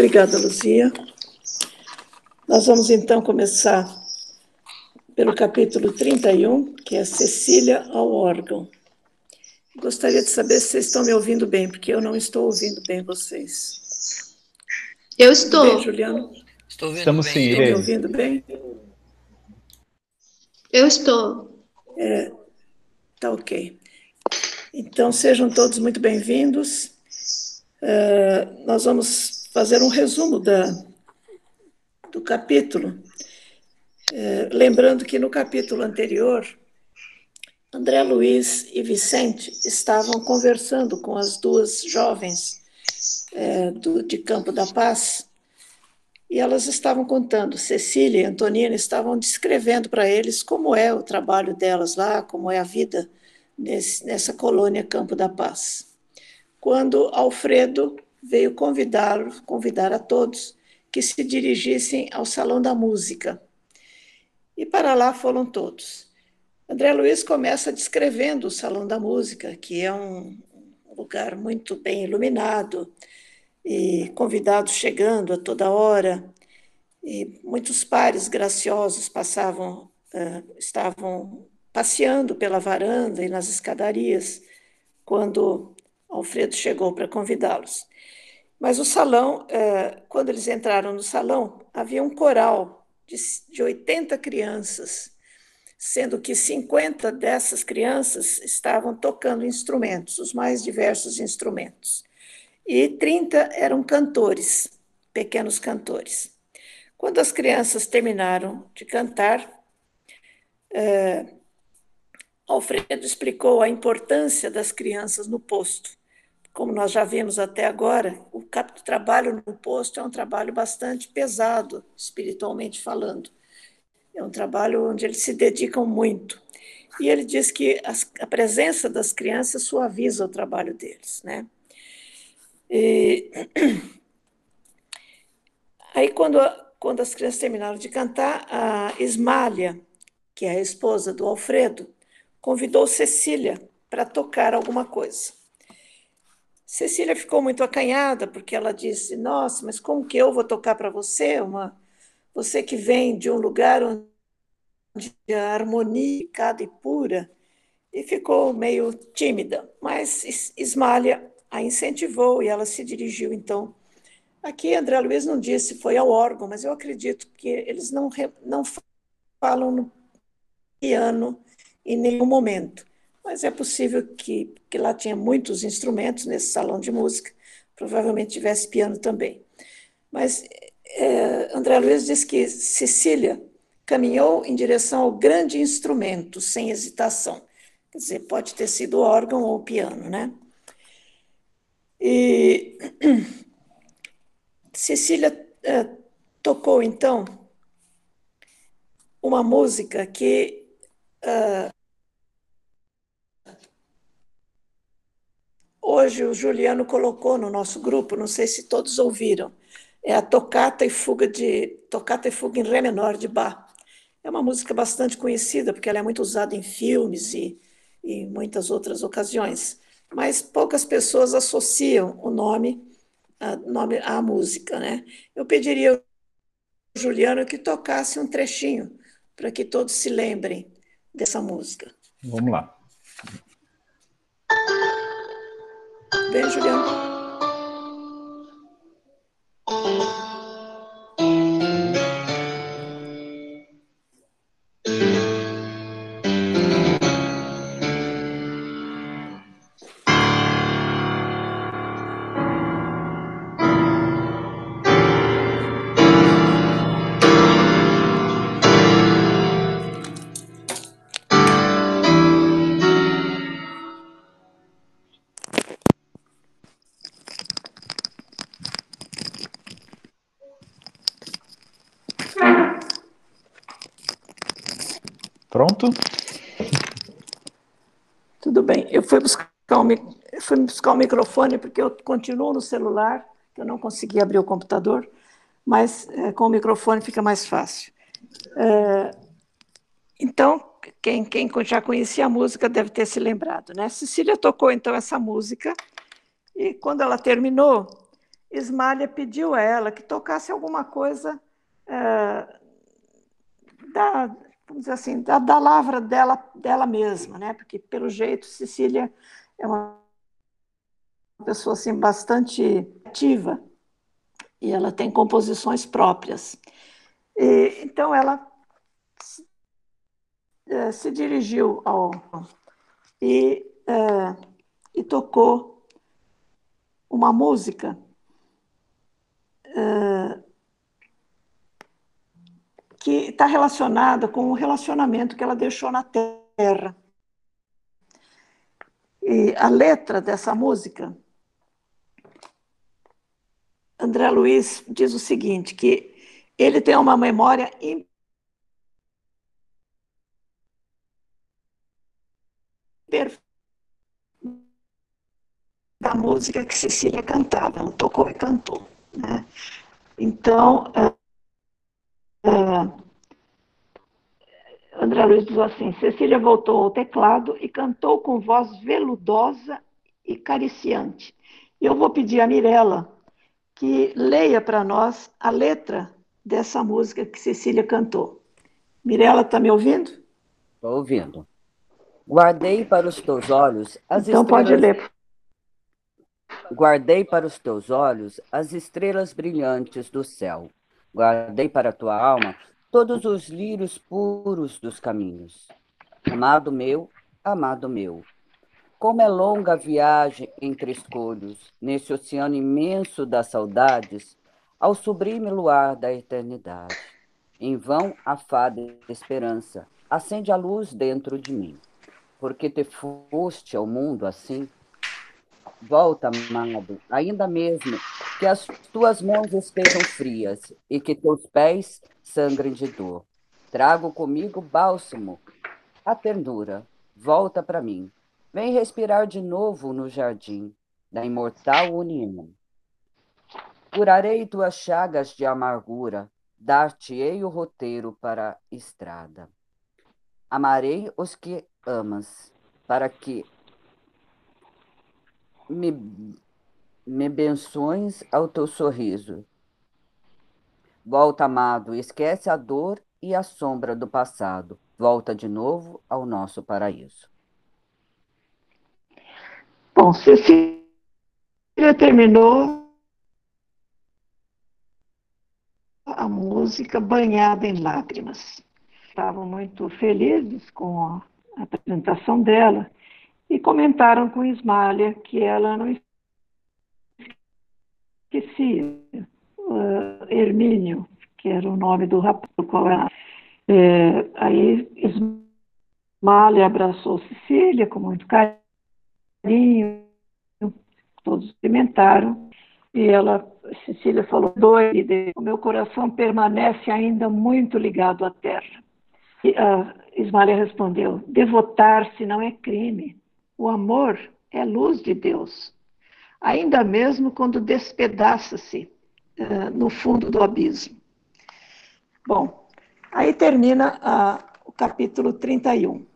Obrigada, Luzia. Nós vamos então começar pelo capítulo 31, que é Cecília ao órgão. Gostaria de saber se vocês estão me ouvindo bem, porque eu não estou ouvindo bem vocês. Eu estou. Bem, Juliano? Estou ouvindo Estamos bem. sim, Estão me ouvindo bem? Eu estou. Tá ok. Então, sejam todos muito bem-vindos. Eh, nós vamos fazer um resumo da, do capítulo. Eh, lembrando que no capítulo anterior, André Luiz e Vicente estavam conversando com as duas jovens eh, do, de Campo da Paz e elas estavam contando, Cecília e Antonina estavam descrevendo para eles como é o trabalho delas lá, como é a vida nesse, nessa colônia Campo da Paz. Quando Alfredo veio convidar, convidar a todos que se dirigissem ao Salão da Música. E para lá foram todos. André Luiz começa descrevendo o Salão da Música, que é um lugar muito bem iluminado, e convidados chegando a toda hora, e muitos pares graciosos passavam, uh, estavam passeando pela varanda e nas escadarias quando Alfredo chegou para convidá-los. Mas o salão, uh, quando eles entraram no salão, havia um coral de, de 80 crianças, sendo que 50 dessas crianças estavam tocando instrumentos, os mais diversos instrumentos e 30 eram cantores, pequenos cantores. Quando as crianças terminaram de cantar, eh, Alfredo explicou a importância das crianças no posto. Como nós já vimos até agora, o trabalho no posto é um trabalho bastante pesado, espiritualmente falando. É um trabalho onde eles se dedicam muito. E ele diz que a presença das crianças suaviza o trabalho deles, né? E... Aí, quando, quando as crianças terminaram de cantar, a Ismália, que é a esposa do Alfredo, convidou Cecília para tocar alguma coisa. Cecília ficou muito acanhada, porque ela disse: Nossa, mas como que eu vou tocar para você? Uma, você que vem de um lugar onde a harmonia é e pura. E ficou meio tímida. Mas Ismália a incentivou e ela se dirigiu, então. Aqui, André Luiz não disse foi ao órgão, mas eu acredito que eles não, não falam no piano em nenhum momento. Mas é possível que, que lá tinha muitos instrumentos nesse salão de música, provavelmente tivesse piano também. Mas é, André Luiz diz que Cecília caminhou em direção ao grande instrumento, sem hesitação. Quer dizer, pode ter sido órgão ou piano, né? E Cecília eh, tocou, então, uma música que uh, hoje o Juliano colocou no nosso grupo, não sei se todos ouviram, é a Tocata e Fuga de Tocata e Fuga em Ré menor de Bach. É uma música bastante conhecida porque ela é muito usada em filmes e, e muitas outras ocasiões mas poucas pessoas associam o nome, a, nome à música. Né? Eu pediria ao Juliano que tocasse um trechinho para que todos se lembrem dessa música. Vamos lá. Vem, Juliano. Pronto? Tudo bem. Eu fui buscar o, fui buscar o microfone porque eu continuo no celular, eu não consegui abrir o computador, mas é, com o microfone fica mais fácil. É, então, quem, quem já conhecia a música deve ter se lembrado, né? Cecília tocou então essa música e quando ela terminou, Ismália pediu a ela que tocasse alguma coisa é, da, vamos dizer assim, da, da lavra dela, dela mesma, né? Porque, pelo jeito, Cecília é uma pessoa assim, bastante ativa e ela tem composições próprias. E, então, ela se, é, se dirigiu ao. E, é, e tocou uma música é, que está relacionada com o relacionamento que ela deixou na Terra. E a letra dessa música, André Luiz diz o seguinte, que ele tem uma memória perfeita da música que Cecília cantava, ela tocou e cantou. Né? Então, uh, André Luiz diz assim: Cecília voltou ao teclado e cantou com voz veludosa e cariciante. Eu vou pedir a Mirella que leia para nós a letra dessa música que Cecília cantou. Mirella, está me ouvindo? Estou ouvindo. Guardei para os teus olhos as então estrelas. Então pode ler. Guardei para os teus olhos as estrelas brilhantes do céu. Guardei para tua alma todos os lírios puros dos caminhos. Amado meu, amado meu, como é longa a viagem entre escolhos, nesse oceano imenso das saudades, ao sublime luar da eternidade. Em vão a fada esperança acende a luz dentro de mim, porque te foste ao mundo assim Volta, amado, ainda mesmo que as tuas mãos estejam frias e que teus pés sangrem de dor. Trago comigo bálsamo, a ternura. Volta para mim. Vem respirar de novo no jardim da imortal união. Curarei tuas chagas de amargura, dar-te-ei o roteiro para a estrada. Amarei os que amas, para que me, me benções ao teu sorriso. Volta, amado, esquece a dor e a sombra do passado. Volta de novo ao nosso paraíso. Bom, Cecília terminou a música banhada em lágrimas. Estavam muito felizes com a apresentação dela e comentaram com Ismália que ela não esquecia uh, Hermínio, que era o nome do rapaz qual era. É, aí Ismália abraçou Cecília com muito carinho, todos experimentaram, e ela, Cecília falou, doida, o meu coração permanece ainda muito ligado à terra. E, uh, respondeu, devotar-se não é crime, o amor é luz de Deus, ainda mesmo quando despedaça-se uh, no fundo do abismo. Bom, aí termina uh, o capítulo 31.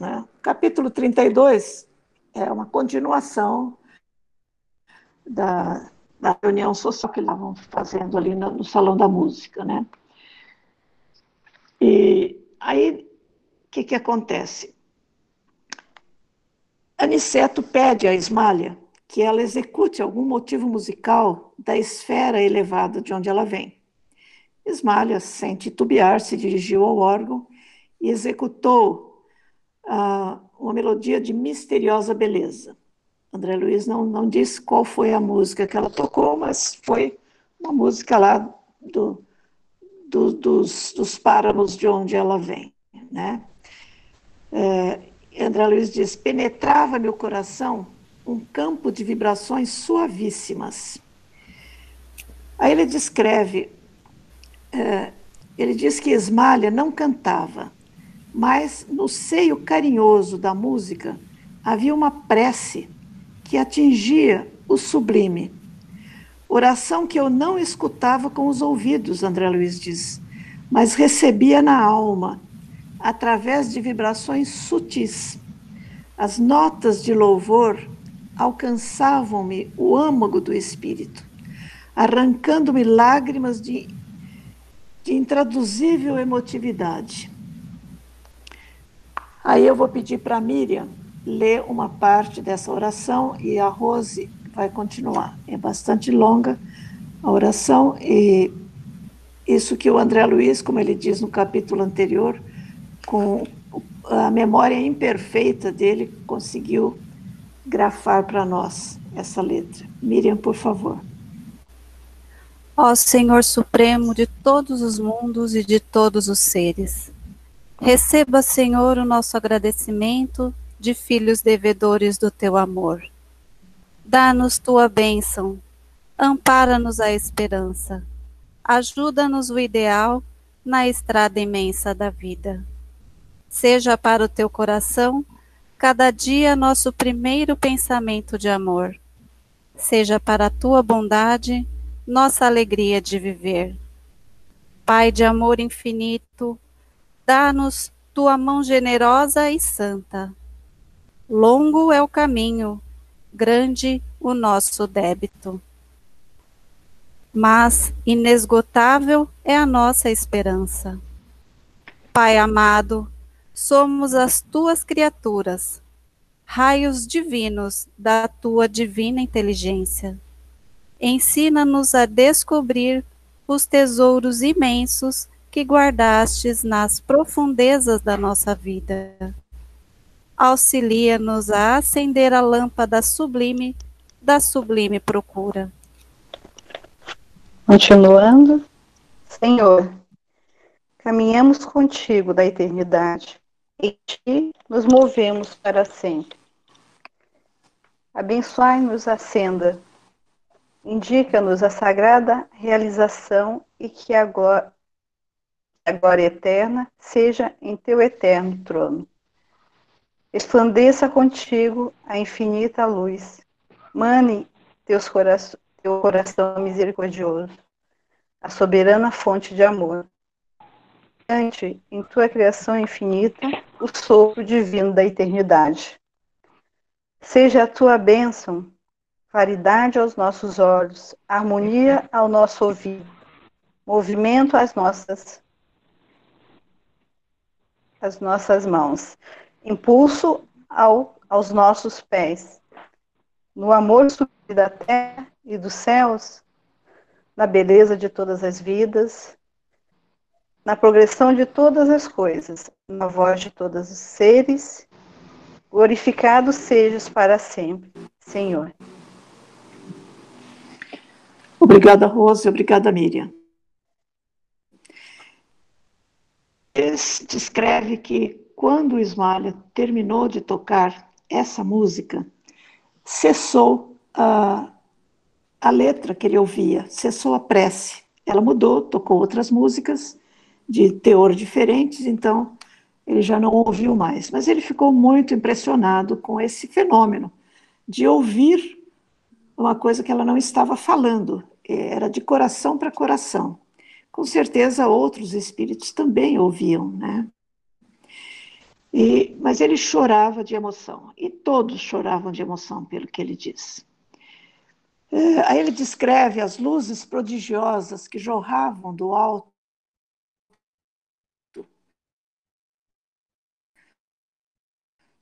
Né? O capítulo 32 é uma continuação da, da reunião social que estavam fazendo ali no, no Salão da Música. Né? E aí, o que, que acontece? Aniceto pede a Ismália que ela execute algum motivo musical da esfera elevada de onde ela vem. Ismália, sem titubear, se dirigiu ao órgão e executou uh, uma melodia de misteriosa beleza. André Luiz não, não disse qual foi a música que ela tocou, mas foi uma música lá do, do, dos, dos páramos de onde ela vem. Né? É, André Luiz diz: penetrava meu coração um campo de vibrações suavíssimas. Aí ele descreve, é, ele diz que Esmalha não cantava, mas no seio carinhoso da música havia uma prece que atingia o sublime. Oração que eu não escutava com os ouvidos, André Luiz diz, mas recebia na alma através de vibrações sutis. As notas de louvor alcançavam-me o âmago do espírito. arrancando-me lágrimas de, de intraduzível emotividade. Aí eu vou pedir para a Miriam ler uma parte dessa oração e a Rose vai continuar. É bastante longa a oração e isso que o André Luiz, como ele diz no capítulo anterior, com a memória imperfeita dele, conseguiu grafar para nós essa letra. Miriam, por favor. Ó Senhor Supremo de todos os mundos e de todos os seres, receba, Senhor, o nosso agradecimento de filhos devedores do teu amor. Dá-nos tua bênção, ampara-nos a esperança, ajuda-nos o ideal na estrada imensa da vida. Seja para o teu coração cada dia nosso primeiro pensamento de amor. Seja para a tua bondade nossa alegria de viver. Pai de amor infinito, dá-nos tua mão generosa e santa. Longo é o caminho, grande o nosso débito. Mas inesgotável é a nossa esperança. Pai amado, somos as tuas criaturas, raios divinos da tua divina inteligência ensina-nos a descobrir os tesouros imensos que guardastes nas profundezas da nossa vida. Auxilia-nos a acender a lâmpada sublime da sublime procura. Continuando, Senhor, caminhamos contigo da eternidade, em ti nos movemos para sempre. Abençoai-nos a senda indica-nos a sagrada realização e que a glória, a glória eterna seja em teu eterno trono. Resplandeça contigo a infinita luz. Mane teus teu coração misericordioso, a soberana fonte de amor. Ante em tua criação infinita o sopro divino da eternidade. Seja a tua bênção claridade aos nossos olhos, harmonia ao nosso ouvido, movimento às nossas às nossas mãos, impulso ao, aos nossos pés, no amor da terra e dos céus, na beleza de todas as vidas, na progressão de todas as coisas, na voz de todos os seres, glorificado sejas para sempre, Senhor. Obrigada, Rose, obrigada, Miriam. descreve que quando Ismalha terminou de tocar essa música, cessou a, a letra que ele ouvia, cessou a prece. Ela mudou, tocou outras músicas de teor diferentes, então ele já não ouviu mais. Mas ele ficou muito impressionado com esse fenômeno de ouvir uma coisa que ela não estava falando, era de coração para coração. Com certeza outros espíritos também ouviam, né? E, mas ele chorava de emoção, e todos choravam de emoção, pelo que ele diz. É, aí ele descreve as luzes prodigiosas que jorravam do alto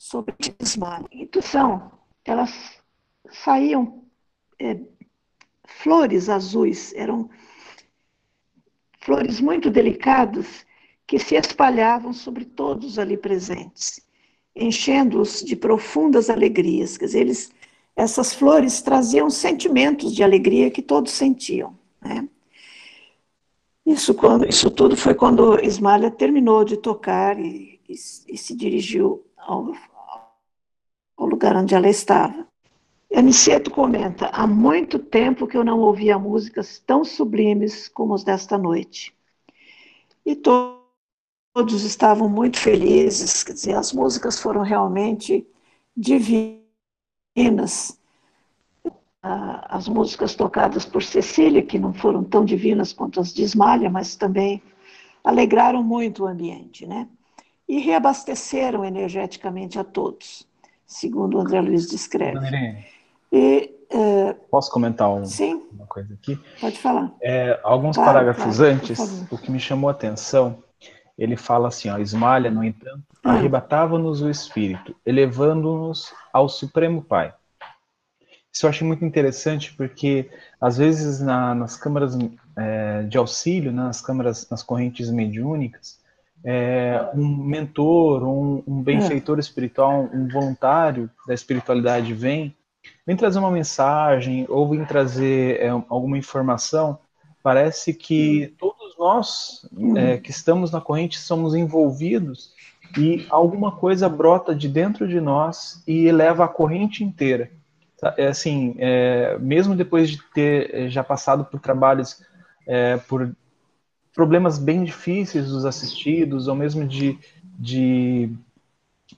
sobre o desmaio. Intuição, elas saíam é, flores azuis, eram flores muito delicadas que se espalhavam sobre todos ali presentes, enchendo-os de profundas alegrias. Quer dizer, eles, essas flores traziam sentimentos de alegria que todos sentiam. Né? Isso, quando, isso tudo foi quando Ismália terminou de tocar e, e, e se dirigiu ao, ao lugar onde ela estava. Aniceto comenta: há muito tempo que eu não ouvia músicas tão sublimes como as desta noite. E to todos estavam muito felizes, quer dizer, as músicas foram realmente divinas. As músicas tocadas por Cecília, que não foram tão divinas quanto as de Ismália, mas também alegraram muito o ambiente, né? E reabasteceram energeticamente a todos, segundo o André Luiz descreve. E é, Posso comentar um, sim, uma coisa aqui? pode falar. É, alguns Claro, parágrafos claro, antes, o que me chamou a atenção, ele fala assim, ó, Esmalha, no entanto, Hum. arrebatava-nos o espírito, elevando-nos ao Supremo Pai. Isso eu achei muito interessante, porque às vezes na- nas câmaras é, de auxílio, né, nas câmaras, nas correntes mediúnicas, é, um mentor, um, um benfeitor espiritual, um voluntário da espiritualidade vem, vem trazer uma mensagem ou vem trazer é, alguma informação, parece que todos nós é, que estamos na corrente somos envolvidos e alguma coisa brota de dentro de nós e eleva a corrente inteira. Tá? É assim, é, mesmo depois de ter é, já passado por trabalhos, é, por problemas bem difíceis dos assistidos, ou mesmo de, de,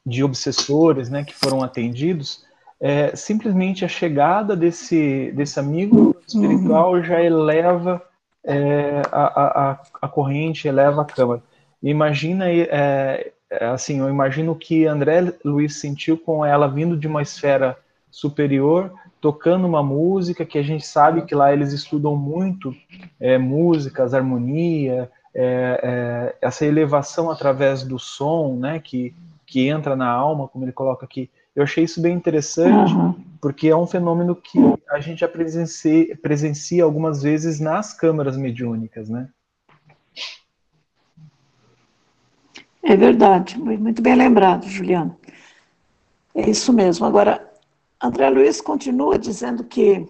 de obsessores né, que foram atendidos, é, simplesmente a chegada desse, desse amigo espiritual já eleva é, a, a, a corrente, eleva a câmara. Imagina, é, é, assim, eu imagino que André Luiz sentiu com ela vindo de uma esfera superior, tocando uma música que a gente sabe que lá eles estudam muito é, músicas, harmonia, é, é, essa elevação através do som, né, que, que entra na alma, como ele coloca aqui. Eu achei isso bem interessante, Aham. porque é um fenômeno que a gente já presencia, presencia algumas vezes nas câmaras mediúnicas, né? É verdade, muito bem lembrado, Juliano. É isso mesmo. Agora, André Luiz continua dizendo que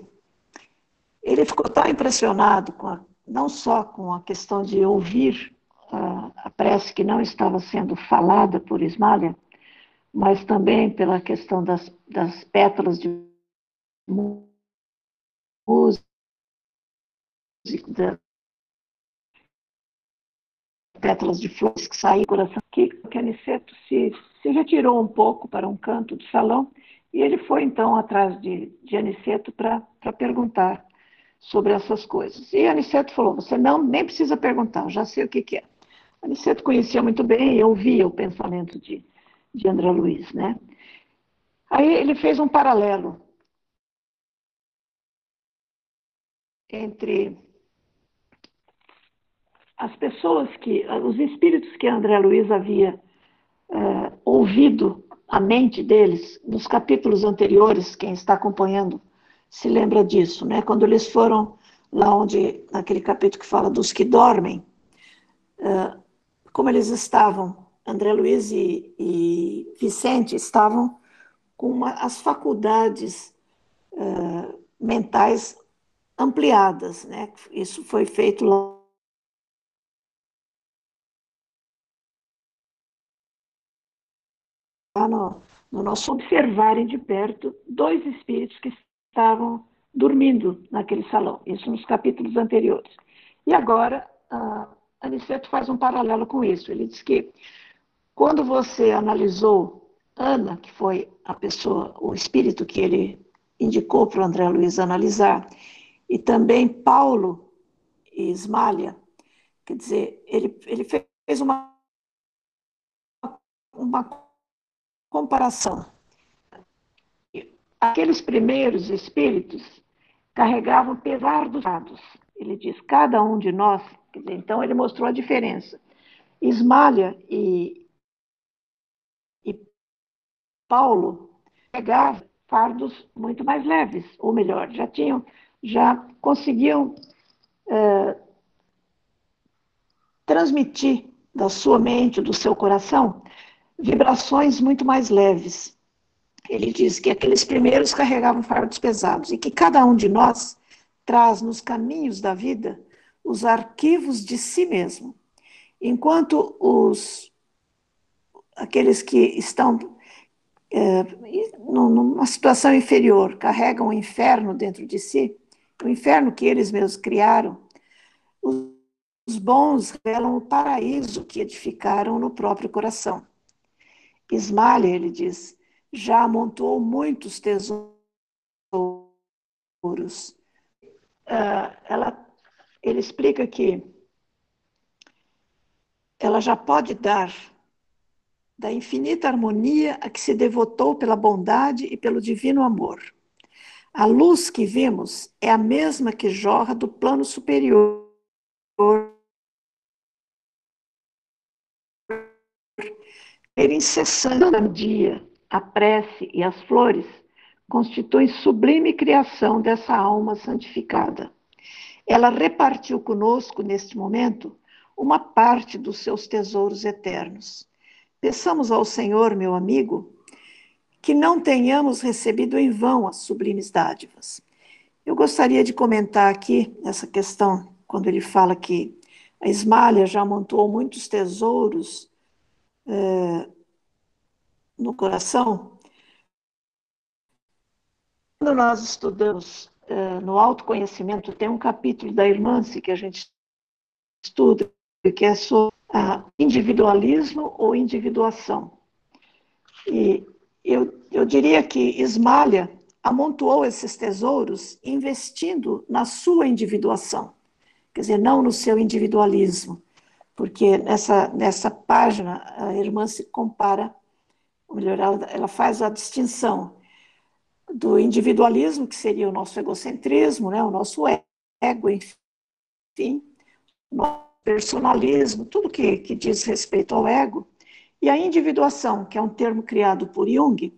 ele ficou tão impressionado com a, não só com a questão de ouvir a, a prece que não estava sendo falada por Ismália, mas também pela questão das, das pétalas de música, pétalas de flores que saíam do coração, que, que Aniceto se, se retirou um pouco para um canto do salão e ele foi então atrás de, de Aniceto para perguntar sobre essas coisas. E Aniceto falou: Você não nem precisa perguntar, eu já sei o que, que é. Aniceto conhecia muito bem e ouvia o pensamento de, de André Luiz, né? Aí ele fez um paralelo entre as pessoas que, os espíritos que André Luiz havia é, ouvido a mente deles nos capítulos anteriores, quem está acompanhando se lembra disso, né? Quando eles foram lá onde, naquele capítulo que fala dos que dormem, é, como eles estavam, André Luiz e, e Vicente estavam com uma, as faculdades é, mentais ampliadas, né? Isso foi feito lá no, no nosso observarem de perto dois espíritos que estavam dormindo naquele salão, isso nos capítulos anteriores. E agora, Aniceto faz um paralelo com isso. Ele diz que quando você analisou Ana, que foi a pessoa, o espírito que ele indicou para o André Luiz analisar, e também Paulo e Ismália, quer dizer, ele, ele fez uma, uma comparação. Aqueles primeiros espíritos carregavam pesar dos dados. Ele diz, cada um de nós, então ele mostrou a diferença. Ismália e, e Paulo carregavam fardos muito mais leves, ou melhor, já tinham, já conseguiam é, transmitir da sua mente, do seu coração, vibrações muito mais leves. Ele diz que aqueles primeiros carregavam fardos pesados e que cada um de nós traz nos caminhos da vida os arquivos de si mesmo. Enquanto os aqueles que estão é, numa situação inferior carregam o inferno dentro de si, o inferno que eles mesmos criaram, os bons revelam o paraíso que edificaram no próprio coração. Ismália, ele diz, já amontoou muitos tesouros. Uh, ela, ele explica que ela já pode dar da infinita harmonia a que se devotou pela bondade e pelo divino amor. A luz que vimos é a mesma que jorra do plano superior ter incessante o dia, a prece e as flores constituem sublime criação dessa alma santificada. Ela repartiu conosco, neste momento, uma parte dos seus tesouros eternos. Peçamos ao Senhor, meu amigo, que não tenhamos recebido em vão as sublimes dádivas. Eu gostaria de comentar aqui essa questão, quando ele fala que a Ismália já amontoou muitos tesouros é, no coração. Quando nós estudamos é, no autoconhecimento, tem um capítulo da Irmãncia que a gente estuda, que é sobre individualismo ou individuação. E eu, eu diria que Ismália amontoou esses tesouros investindo na sua individuação, quer dizer, não no seu individualismo, porque nessa, nessa página a irmã se compara, ou melhor, ela, ela faz a distinção do individualismo, que seria o nosso egocentrismo, né, o nosso ego, enfim, o nosso personalismo, tudo que, que diz respeito ao ego, e a individuação, que é um termo criado por Jung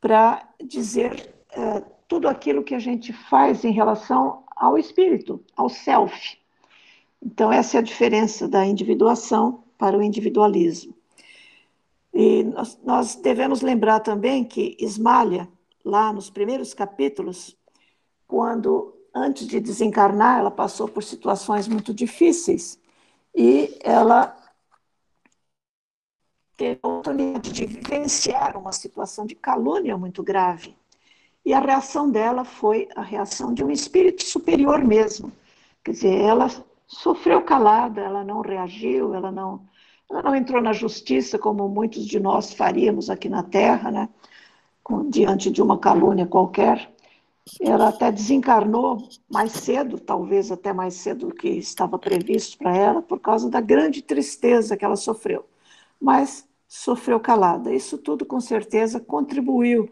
para dizer uh, tudo aquilo que a gente faz em relação ao espírito, ao self. Então, essa é a diferença da individuação para o individualismo. E nós, nós devemos lembrar também que Ismalha, lá nos primeiros capítulos, quando antes de desencarnar, ela passou por situações muito difíceis e ela teve a oportunidade de vivenciar uma situação de calúnia muito grave. E a reação dela foi a reação de um espírito superior mesmo. Quer dizer, ela sofreu calada, ela não reagiu, ela não, ela não entrou na justiça como muitos de nós faríamos aqui na Terra, né? Com, diante de uma calúnia qualquer. Ela até desencarnou mais cedo, talvez até mais cedo do que estava previsto para ela, por causa da grande tristeza que ela sofreu. Mas sofreu calada. Isso tudo, com certeza, contribuiu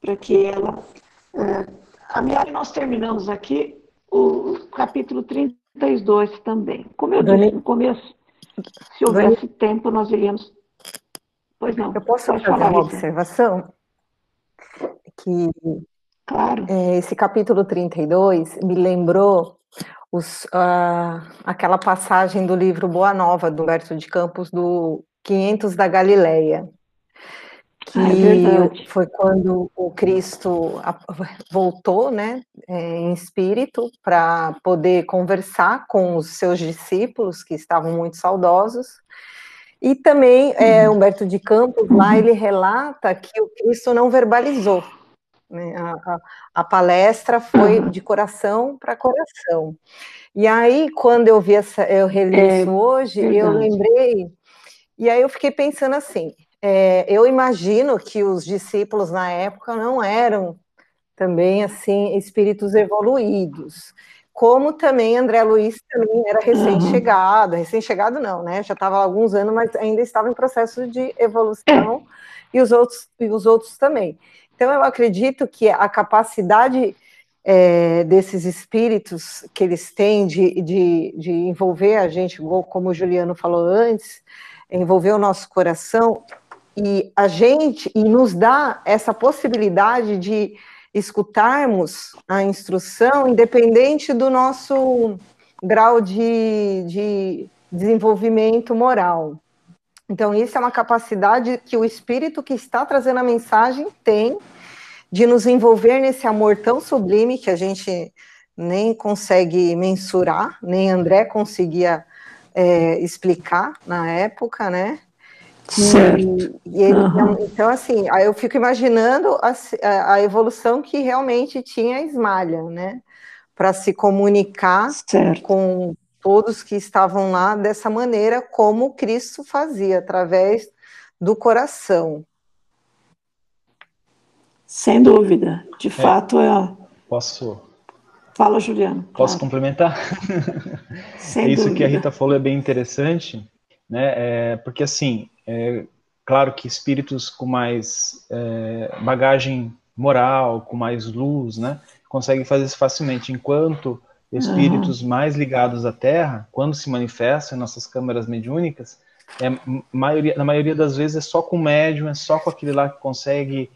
para que ela. É, a minha, nós terminamos aqui o capítulo 32 também. Como eu disse no começo, se houvesse tempo, nós iríamos. Pois não. Eu posso fazer falar, uma observação? Que claro. É, esse capítulo 32 me lembrou os, uh, aquela passagem do livro Boa Nova, do Humberto de Campos, do 500 da Galileia, que é foi quando o Cristo voltou, né, é, em espírito, para poder conversar com os seus discípulos, que estavam muito saudosos, e também é, uhum. Humberto de Campos, lá ele relata que o Cristo não verbalizou, né? A, a, a, palestra foi de coração para coração. E aí, quando eu vi essa, eu reli é, isso hoje, eu lembrei, e aí eu fiquei pensando assim: é, eu imagino que os discípulos na época não eram também assim espíritos evoluídos. Como também André Luiz também era recém-chegado, recém-chegado não, né? Já estava há alguns anos, mas ainda estava em processo de evolução, e os outros, e os outros também. Então, eu acredito que a capacidade é, desses espíritos que eles têm de, de, de, envolver a gente, como o Juliano falou antes, envolver o nosso coração e a gente e nos dá essa possibilidade de escutarmos a instrução independente do nosso grau de, de desenvolvimento moral. Então, isso é uma capacidade que o espírito que está trazendo a mensagem tem de nos envolver nesse amor tão sublime que a gente nem consegue mensurar, nem André conseguia é, explicar na época, né? Certo. E, e ele, uhum. Então, assim, aí eu fico imaginando a, a, evolução que realmente tinha a Esmalha, né? Para se comunicar certo. com todos que estavam lá dessa maneira, como Cristo fazia, através do coração. Sem dúvida. De é, fato, é. Posso. Fala, Juliano. Posso claro. complementar? Sem Isso dúvida. que a Rita falou é bem interessante, né? É, porque assim, é, claro que espíritos com mais é, bagagem moral, com mais luz, né, conseguem fazer isso facilmente, enquanto espíritos uhum. mais ligados à Terra, quando se manifestam em nossas câmaras mediúnicas, é, maioria, na maioria das vezes é só com o médium, é só com aquele lá que consegue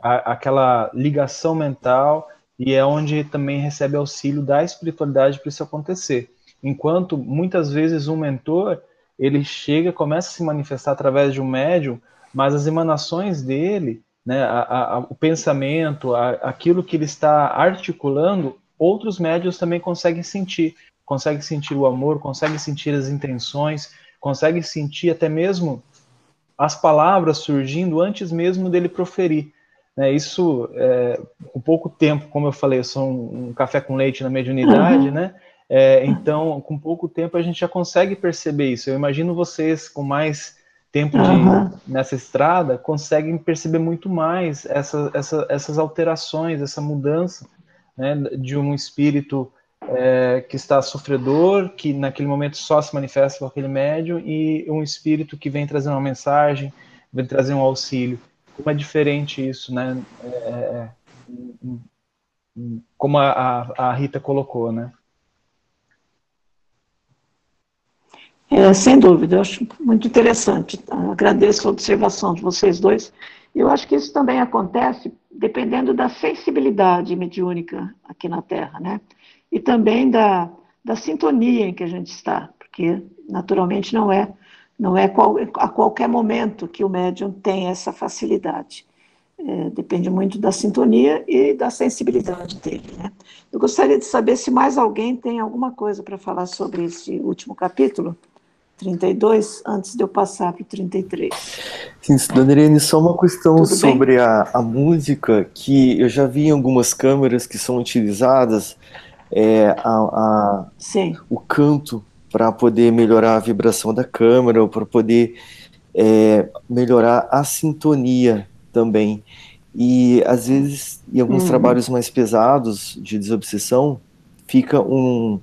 a, aquela ligação mental e é onde também recebe auxílio da espiritualidade para isso acontecer. Enquanto muitas vezes um mentor ele chega, começa a se manifestar através de um médium, mas as emanações dele, né, a, a, o pensamento, a, aquilo que ele está articulando, outros médios também conseguem sentir, conseguem sentir o amor, conseguem sentir as intenções, conseguem sentir até mesmo as palavras surgindo antes mesmo dele proferir. Né, isso, é, com pouco tempo, como eu falei, eu sou um, um café com leite na mediunidade, uhum. né? É, então, com pouco tempo a gente já consegue perceber isso. Eu imagino vocês com mais tempo de, uhum. nessa estrada conseguem perceber muito mais essa, essa, essas alterações, essa mudança né, de um espírito é, que está sofredor, que naquele momento só se manifesta com aquele médium, e um espírito que vem trazer uma mensagem, vem trazer um auxílio. Como é diferente isso, né? É, é, é como a, a Rita colocou, né? É, sem dúvida, eu acho muito interessante. Agradeço a observação de vocês dois. Eu acho que isso também acontece dependendo da sensibilidade mediúnica aqui na Terra, né? E também da, da sintonia em que a gente está, porque naturalmente não é não é qual, a qualquer momento que o médium tem essa facilidade. É, depende muito da sintonia e da sensibilidade dele. Né? Eu gostaria de saber se mais alguém tem alguma coisa para falar sobre esse último capítulo. 32, antes de eu passar para o 33. Sim, Dona Irene, só uma questão Tudo sobre a, a, música, que eu já vi em algumas câmeras que são utilizadas, é, a, a o canto para poder melhorar a vibração da câmera, ou para poder é, melhorar a sintonia também. E às vezes, em alguns uhum. trabalhos mais pesados de desobsessão, fica um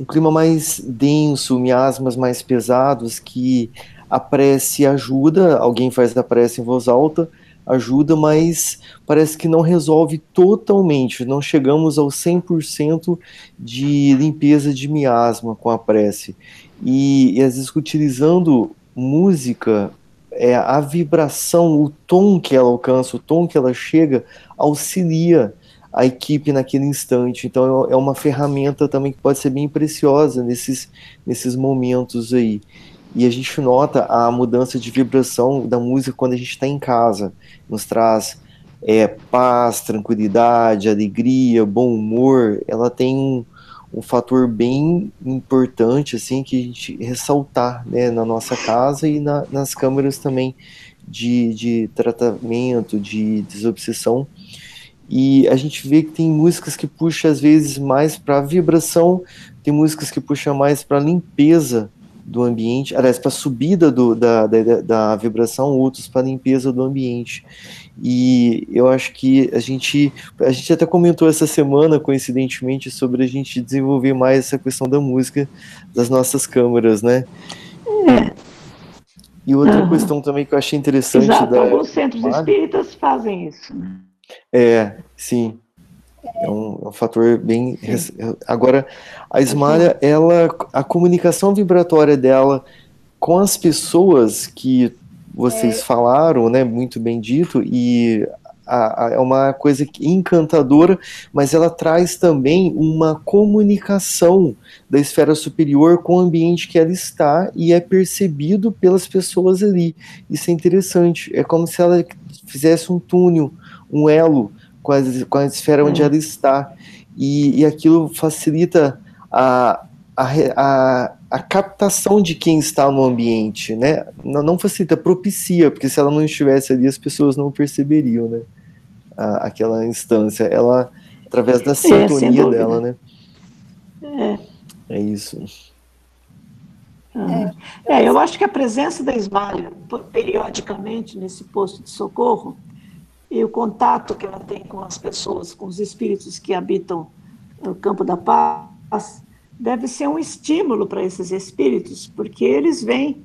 um clima mais denso, miasmas mais pesados, que a prece ajuda, alguém faz a prece em voz alta, ajuda, mas parece que não resolve totalmente, não chegamos ao 100% de limpeza de miasma com a prece. E, e às vezes utilizando música, é, a vibração, o tom que ela alcança, o tom que ela chega, auxilia a equipe naquele instante. Então é, é uma ferramenta também que pode ser bem preciosa nesses, nesses momentos aí. E a gente nota a mudança de vibração da música quando a gente está em casa. Nos traz é, paz, tranquilidade, alegria, bom humor. Ela tem um, um fator bem importante assim que a gente ressaltar né, na nossa casa e na, nas câmeras também de, de tratamento, de desobsessão e a gente vê que tem músicas que puxam às vezes mais para vibração, tem músicas que puxam mais para limpeza do ambiente, aliás, para subida do, da, da, da vibração, outros para limpeza do ambiente. E eu acho que a gente, a gente até comentou essa semana, coincidentemente, sobre a gente desenvolver mais essa questão da música das nossas câmeras, né? É. E outra uhum. questão também que eu achei interessante. Exato, da... alguns centros espíritas fazem isso, né? É, sim. É um, é um fator bem. Agora, a Ismália, ela, a comunicação vibratória dela com as pessoas que vocês é. falaram, né, muito bem dito, e é uma coisa encantadora, mas ela traz também uma comunicação da esfera superior com o ambiente que ela está e é percebido pelas pessoas ali. Isso é interessante. É como se ela fizesse um túnel um elo com a, com a esfera onde é. ela está. E, e aquilo facilita a, a, a, a, captação de quem está no ambiente, né? Não, não, facilita, propicia, porque se ela não estivesse ali, as pessoas não perceberiam, né? A, aquela instância. Ela, através da é, sintonia é, dela, né? É. É isso. É. é, eu acho que a presença da Esmalha, periodicamente, nesse posto de socorro, e o contato que ela tem com as pessoas, com os espíritos que habitam o campo da paz, deve ser um estímulo para esses espíritos, porque eles vêm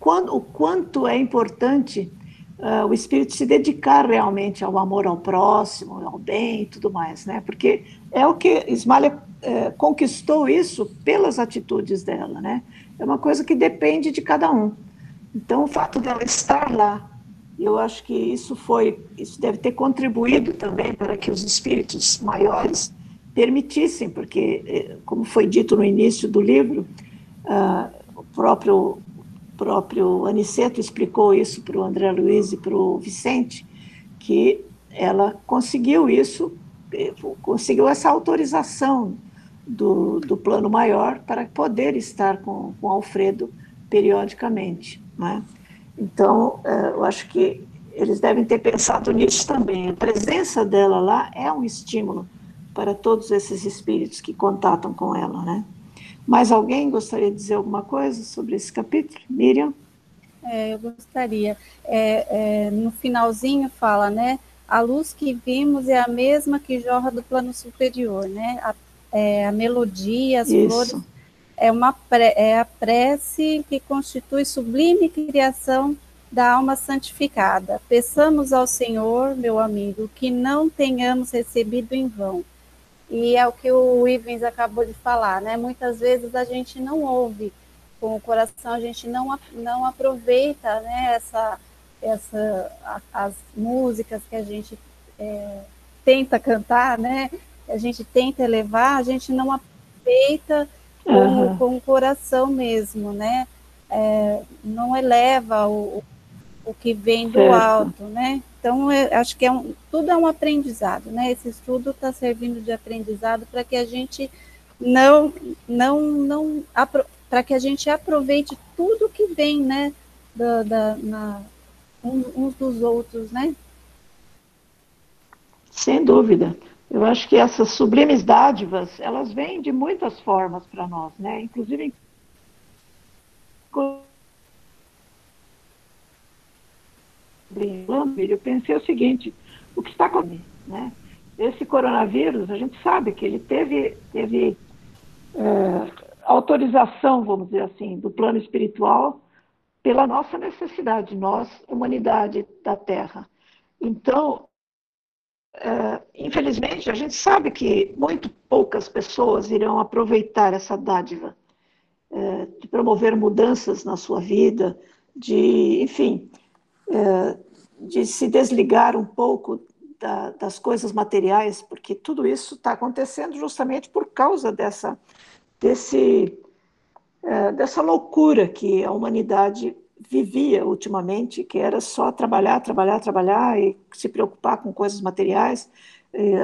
quando, o quanto é importante uh, o espírito se dedicar realmente ao amor ao próximo, ao bem e tudo mais, né? Porque é o que Ismália uh, conquistou isso pelas atitudes dela, né? É uma coisa que depende de cada um. Então, o fato dela estar lá, eu acho que isso foi, isso deve ter contribuído também para que os espíritos maiores permitissem, porque, eh, como foi dito no início do livro, uh, o próprio próprio Aniceto explicou isso para o André Luiz e para o Vicente, que ela conseguiu isso, eh, conseguiu essa autorização do, do plano maior para poder estar com, com Alfredo periodicamente. Né? Então, eh, eu acho que eles devem ter pensado nisso também. A presença dela lá é um estímulo para todos esses espíritos que contatam com ela, né? Mais alguém gostaria de dizer alguma coisa sobre esse capítulo? Miriam? É, eu gostaria. É, é, no finalzinho fala, né? A luz que vimos é a mesma que jorra do plano superior, né? A, é, a melodia, as Isso. flores, é, uma pre, é a prece que constitui sublime criação da alma santificada. Peçamos ao Senhor, meu amigo, que não tenhamos recebido em vão e é o que o Ivens acabou de falar, né? Muitas vezes a gente não ouve com o coração, a gente não, não aproveita né, essa, essa, a, as músicas que a gente é, tenta cantar, né? A gente tenta elevar, a gente não aproveita com, uhum. com o coração mesmo, né? É, não eleva o, o que vem do certo. alto, né? Então, eu acho que é um, tudo é um aprendizado, né? Esse estudo está servindo de aprendizado para que a gente não, não, não para que a gente aproveite tudo que vem, né? Da, da, na, um, uns dos outros, né? Sem dúvida. Eu acho que essas sublimes dádivas, elas vêm de muitas formas para nós, né? Inclusive eu pensei o seguinte, o que está acontecendo, né? Esse coronavírus, a gente sabe que ele teve, teve é, autorização, vamos dizer assim, do plano espiritual pela nossa necessidade, nós, humanidade da Terra. Então, é, infelizmente, a gente sabe que muito poucas pessoas irão aproveitar essa dádiva é, de promover mudanças na sua vida, de, enfim, é, de se desligar um pouco da, das coisas materiais, porque tudo isso está acontecendo justamente por causa dessa, desse, é, dessa loucura que a humanidade vivia ultimamente, que era só trabalhar, trabalhar, trabalhar e se preocupar com coisas materiais.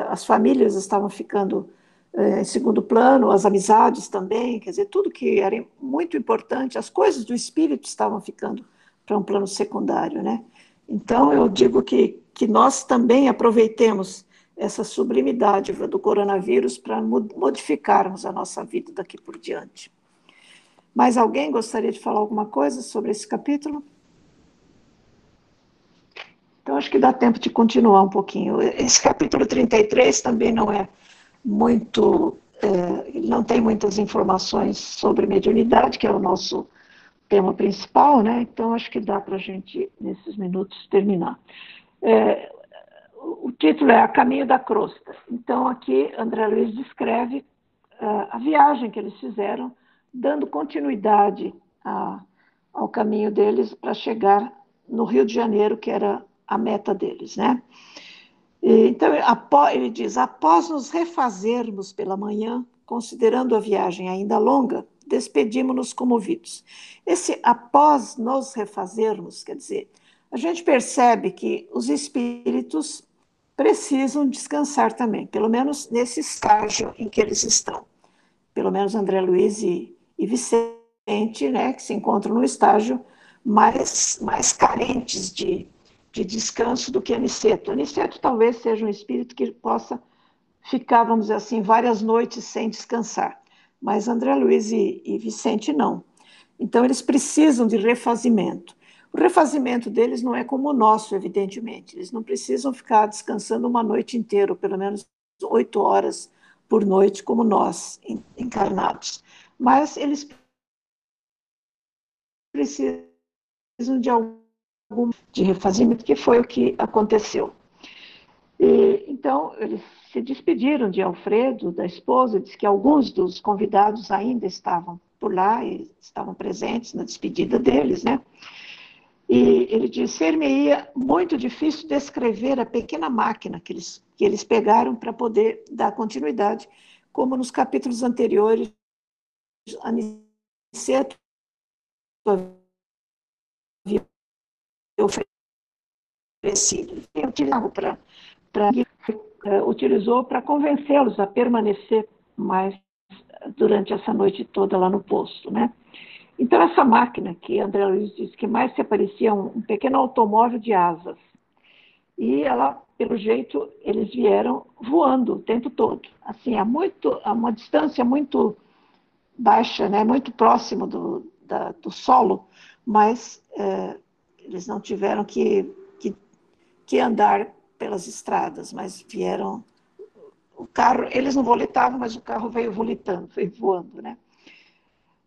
As famílias estavam ficando é, em segundo plano, as amizades também, quer dizer, tudo que era muito importante, as coisas do espírito estavam ficando para um plano secundário, né? Então, eu digo que, que nós também aproveitemos essa sublimidade do coronavírus para modificarmos a nossa vida daqui por diante. Mais alguém gostaria de falar alguma coisa sobre esse capítulo? Então, acho que dá tempo de continuar um pouquinho. Esse capítulo 33 também não é muito, é, não tem muitas informações sobre mediunidade, que é o nosso tema principal, né? Então acho que dá para a gente, nesses minutos, terminar. É, o título é A Caminho da Crosta. Então aqui André Luiz descreve uh, a viagem que eles fizeram, dando continuidade a, ao caminho deles para chegar no Rio de Janeiro, que era a meta deles, né? E, então ele diz: após nos refazermos pela manhã, considerando a viagem ainda longa, despedimos-nos comovidos. Esse após nos refazermos, quer dizer, a gente percebe que os espíritos precisam descansar também, pelo menos nesse estágio em que eles estão. Pelo menos André Luiz e, e Vicente, né, que se encontram no estágio mais, mais carentes de, de descanso do que Aniceto. Aniceto talvez seja um espírito que possa ficar, vamos dizer assim, várias noites sem descansar mas André Luiz e, e Vicente não. Então, eles precisam de refazimento. O refazimento deles não é como o nosso, evidentemente. Eles não precisam ficar descansando uma noite inteira, pelo menos oito horas por noite, como nós, encarnados. Mas eles precisam de algum de refazimento, que foi o que aconteceu. E, então, eles se despediram de Alfredo, da esposa, diz que alguns dos convidados ainda estavam por lá e estavam presentes na despedida deles, né? E ele disse: ser-me-ia muito difícil descrever a pequena máquina que eles, que eles pegaram para poder dar continuidade, como nos capítulos anteriores, Aniceto havia oferecido. Utilizou para utilizou para convencê-los a permanecer mais durante essa noite toda lá no posto, né? Então, essa máquina que André Luiz disse que mais se parecia um, um pequeno automóvel de asas. E ela, pelo jeito, eles vieram voando o tempo todo. Assim, a, muito, a uma distância muito baixa, né, muito próximo do, da, do solo, mas é, eles não tiveram que, que, que andar pelas estradas, mas vieram o carro, eles não volitavam, mas o carro veio volitando, veio voando, né?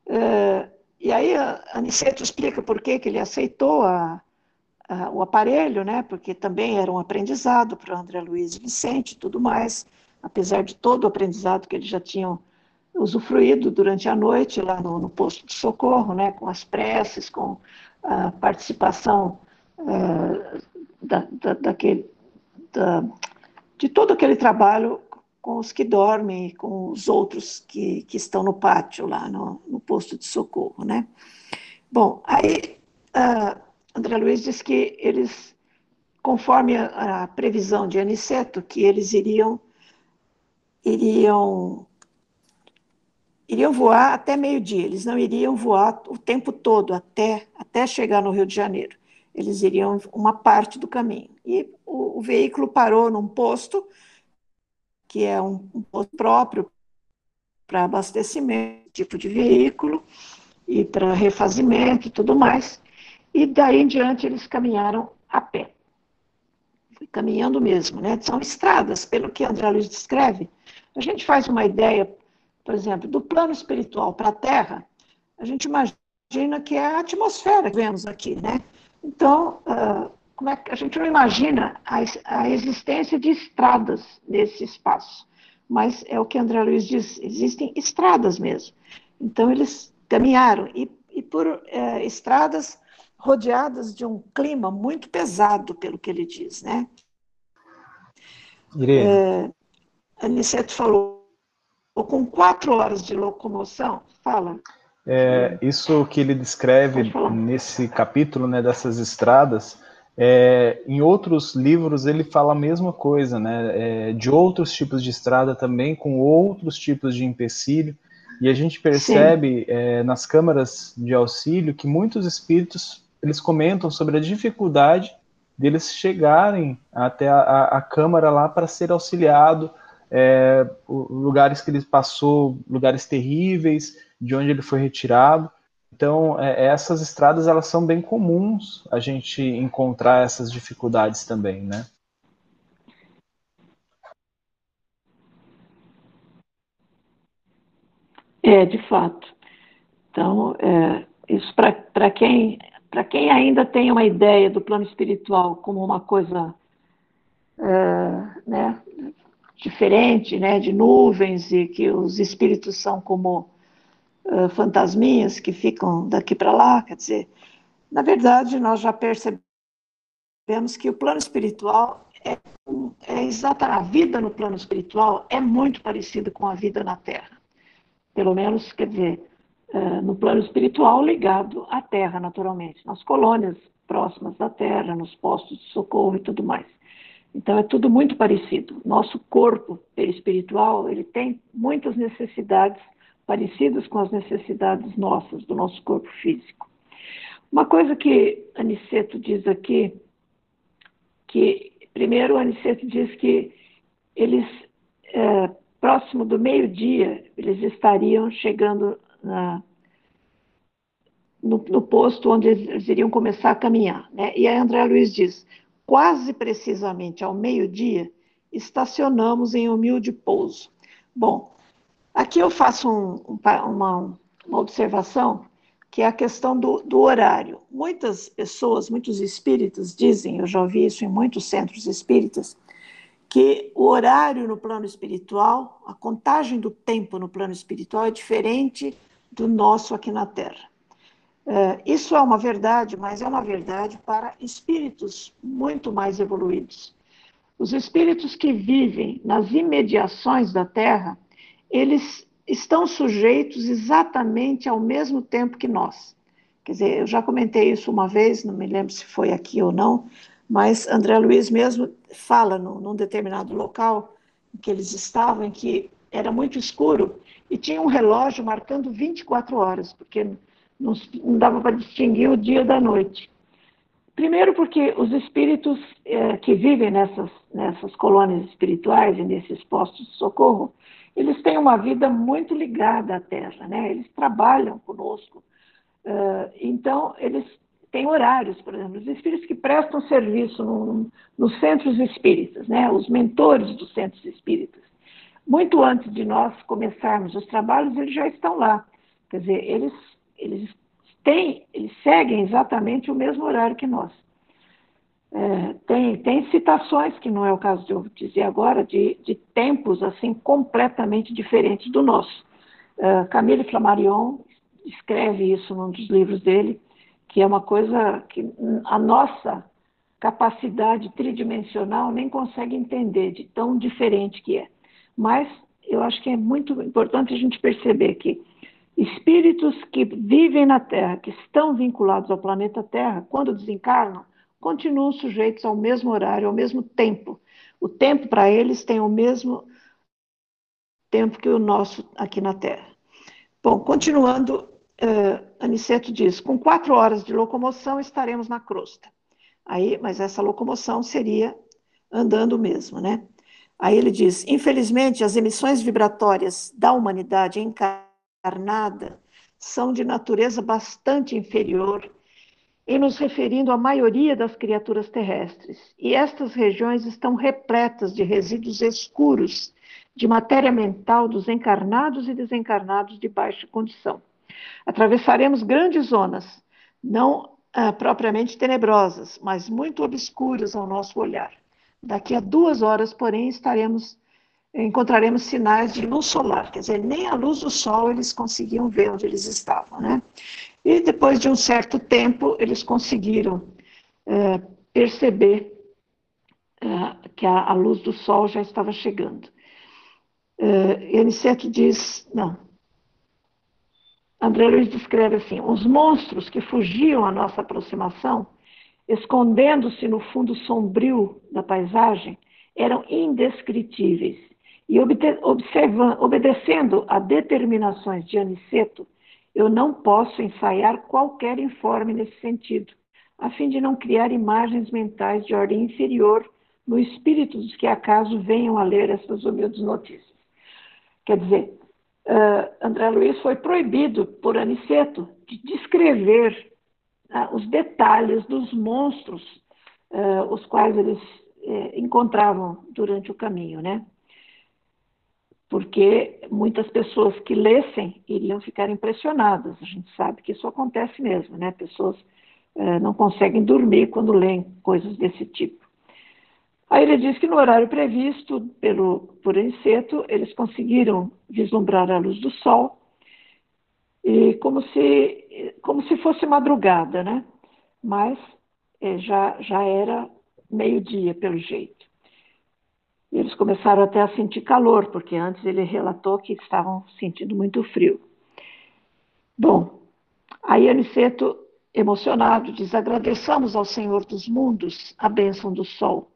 Uh, e aí Aniceto explica por que, que ele aceitou a, a, o aparelho, né? Porque também era um aprendizado para André Luiz Vicente e tudo mais, apesar de todo o aprendizado que eles já tinham usufruído durante a noite lá no, no posto de socorro, né? Com as preces, com a participação uh, da, da, daquele, da, de todo aquele trabalho com os que dormem, com os outros que, que estão no pátio lá no, no posto de socorro, né? Bom, aí uh, André Luiz diz que eles, conforme a, a previsão de Aniceto, que eles iriam iriam iriam voar até meio-dia, eles não iriam voar o tempo todo até, até chegar no Rio de Janeiro. Eles iriam uma parte do caminho. E o, o veículo parou num posto que é um, um posto próprio para abastecimento, tipo de veículo, e para refazimento e tudo mais. E daí em diante eles caminharam a pé. Fui caminhando mesmo, né? São estradas, pelo que André Luiz descreve. A gente faz uma ideia, por exemplo, do plano espiritual para a Terra, a gente imagina que é a atmosfera que vemos aqui, né? Então, uh, como é que a gente não imagina a, a existência de estradas nesse espaço, mas é o que André Luiz diz, existem estradas mesmo. Então eles caminharam e, e por é, estradas rodeadas de um clima muito pesado, pelo que ele diz, né? Irene. É, Aniceto falou, com quatro horas de locomoção, fala. É, isso que ele descreve nesse capítulo, né, dessas estradas, é, em outros livros ele fala a mesma coisa, né? É, de outros tipos de estrada também, com outros tipos de empecilho. E a gente percebe é, nas câmaras de auxílio que muitos espíritos eles comentam sobre a dificuldade deles chegarem até a, a, a câmara lá para ser auxiliado, é, lugares que ele passou, lugares terríveis, de onde ele foi retirado. Então, é, essas estradas elas são bem comuns a gente encontrar essas dificuldades também, né? É, de fato. Então, é, isso para quem, quem ainda tem uma ideia do plano espiritual como uma coisa é, né, diferente, né, de nuvens e que os espíritos são como uh, fantasminhas que ficam daqui para lá, quer dizer, na verdade, nós já percebemos que o plano espiritual é, é exatamente a vida no plano espiritual é muito parecida com a vida na Terra. Pelo menos, quer dizer, uh, no plano espiritual ligado à Terra, naturalmente, nas colônias próximas da Terra, nos postos de socorro e tudo mais. Então é tudo muito parecido. Nosso corpo espiritual ele tem muitas necessidades parecidas com as necessidades nossas, do nosso corpo físico. Uma coisa que Aniceto diz aqui, que primeiro Aniceto diz que eles, é, próximo do meio-dia, eles estariam chegando na, no, no, posto onde eles iriam começar a caminhar. Né? E aí André Luiz diz, quase precisamente ao meio-dia, estacionamos em humilde pouso. Bom, Aqui eu faço um, uma, uma, observação. que é a questão do, do horário. Muitas pessoas, muitos espíritas dizem, eu já ouvi isso em muitos centros espíritas, que o horário no plano espiritual, a contagem do tempo no plano espiritual é diferente do nosso aqui na Terra. É, isso é uma verdade, mas é uma verdade para espíritos muito mais evoluídos. Os espíritos que vivem nas imediações da Terra, eles estão sujeitos exatamente ao mesmo tempo que nós. Quer dizer, eu já comentei isso uma vez, não me lembro se foi aqui ou não, mas André Luiz mesmo fala no, num determinado local em que eles estavam, em que era muito escuro e tinha um relógio marcando 24 horas, porque não, não dava para distinguir o dia da noite. Primeiro, porque os espíritos é, que vivem nessas, nessas colônias espirituais e nesses postos de socorro, eles têm uma vida muito ligada à Terra, né? Eles trabalham conosco. Uh, então, eles têm horários, por exemplo, os espíritos que prestam serviço no, nos centros espíritas, né? Os mentores dos centros espíritas. Muito antes de nós começarmos os trabalhos, eles já estão lá. Quer dizer, eles eles têm, eles seguem exatamente o mesmo horário que nós. É, tem, tem citações, que não é o caso de eu dizer agora, de, de tempos assim completamente diferentes do nosso. É, Camille Flammarion escreve isso num dos livros dele, que é uma coisa que a nossa capacidade tridimensional nem consegue entender de tão diferente que é. Mas eu acho que é muito importante a gente perceber que Espíritos que vivem na Terra, que estão vinculados ao planeta Terra, quando desencarnam, continuam sujeitos ao mesmo horário, ao mesmo tempo. O tempo para eles tem o mesmo tempo que o nosso aqui na Terra. Bom, continuando, uh, Aniceto diz: com quatro horas de locomoção estaremos na crosta. Aí, mas essa locomoção seria andando mesmo, né? Aí ele diz: infelizmente, as emissões vibratórias da humanidade encarnada encarnada são de natureza bastante inferior em nos referindo à maioria das criaturas terrestres. E estas regiões estão repletas de resíduos escuros de matéria mental dos encarnados e desencarnados de baixa condição. Atravessaremos grandes zonas, não ah, propriamente tenebrosas, mas muito obscuras ao nosso olhar. Daqui a duas horas, porém, estaremos encontraremos sinais de luz solar, quer dizer, nem a luz do sol eles conseguiam ver onde eles estavam, né? E depois de um certo tempo, eles conseguiram é, perceber é, que a, a, luz do sol já estava chegando. É, Aniceto diz, não, André Luiz descreve assim, os monstros que fugiam à nossa aproximação, escondendo-se no fundo sombrio da paisagem, eram indescritíveis e obedecendo a determinações de Aniceto, eu não posso ensaiar qualquer informe nesse sentido, a fim de não criar imagens mentais de ordem inferior no espírito dos que acaso venham a ler essas humildes notícias. Quer dizer, uh, André Luiz foi proibido por Aniceto de descrever uh, os detalhes dos monstros uh, os quais eles eh, encontravam durante o caminho, né? Porque muitas pessoas que lessem iriam ficar impressionadas. A gente sabe que isso acontece mesmo, né? Pessoas eh, não conseguem dormir quando leem coisas desse tipo. Aí ele diz que no horário previsto pelo, por Enceto, eles conseguiram vislumbrar a luz do sol, e como se, como se fosse madrugada, né? Mas eh, já, já era meio-dia, pelo jeito. Eles começaram até a sentir calor, porque antes ele relatou que estavam sentindo muito frio. Bom, aí Aniceto, emocionado, diz: agradeçamos ao Senhor dos mundos a bênção do sol.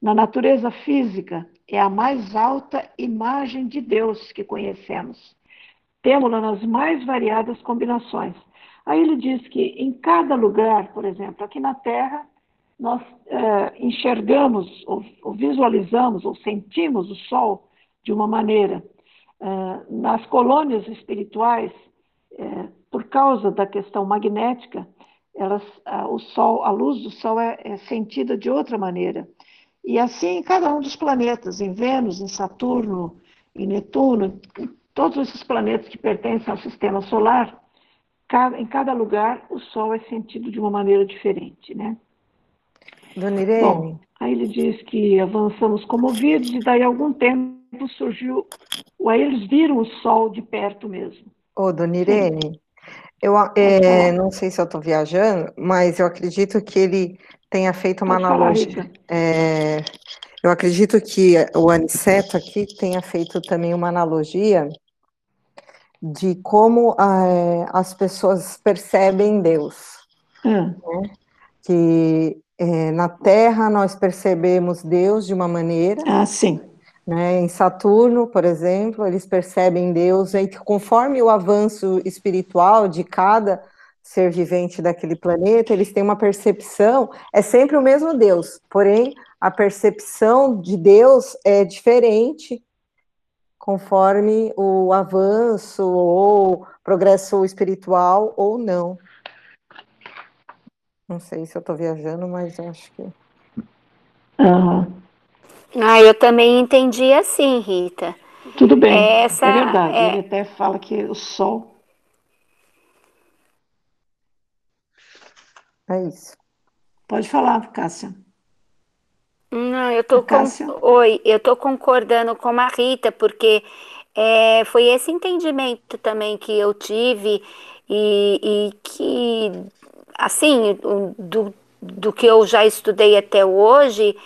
Na natureza física, é a mais alta imagem de Deus que conhecemos. Temos-la nas mais variadas combinações. Aí ele diz que em cada lugar, por exemplo, aqui na Terra, nós é, enxergamos, ou, ou, visualizamos, ou sentimos o sol de uma maneira. É, nas colônias espirituais, é, por causa da questão magnética, elas, a, o sol, a luz do sol é, sentida de outra maneira. E assim em cada um dos planetas, em Vênus, em Saturno, em Netuno, todos esses planetas que pertencem ao sistema solar, em cada lugar o sol é sentido de uma maneira diferente, né? Dona Irene. Bom, aí ele diz que avançamos comovidos e daí algum tempo surgiu, aí eles viram o sol de perto mesmo. Ô, Dona Irene, eu é, não sei se eu estou viajando, mas eu acredito que ele tenha feito uma Pode analogia. É, eu acredito que o Aniceto aqui tenha feito também uma analogia de como é, as pessoas percebem Deus. Hum. Né? Que é, na Terra nós percebemos Deus de uma maneira. Ah, sim. Né? Em Saturno, por exemplo, eles percebem Deus, e conforme o avanço espiritual de cada ser vivente daquele planeta, eles têm uma percepção, é sempre o mesmo Deus, porém a percepção de Deus é diferente conforme o avanço ou progresso espiritual ou não. Não sei se eu estou viajando, mas eu acho que. Uhum. Ah, eu também entendi assim, Rita. Tudo bem. Essa, é verdade. É... Ele até fala que o sol. É isso. Pode falar, Cássia. Não, eu tô com... Oi, eu tô concordando com a Rita, porque é, foi esse entendimento também que eu tive e, e que, assim, do, do que eu já estudei até hoje,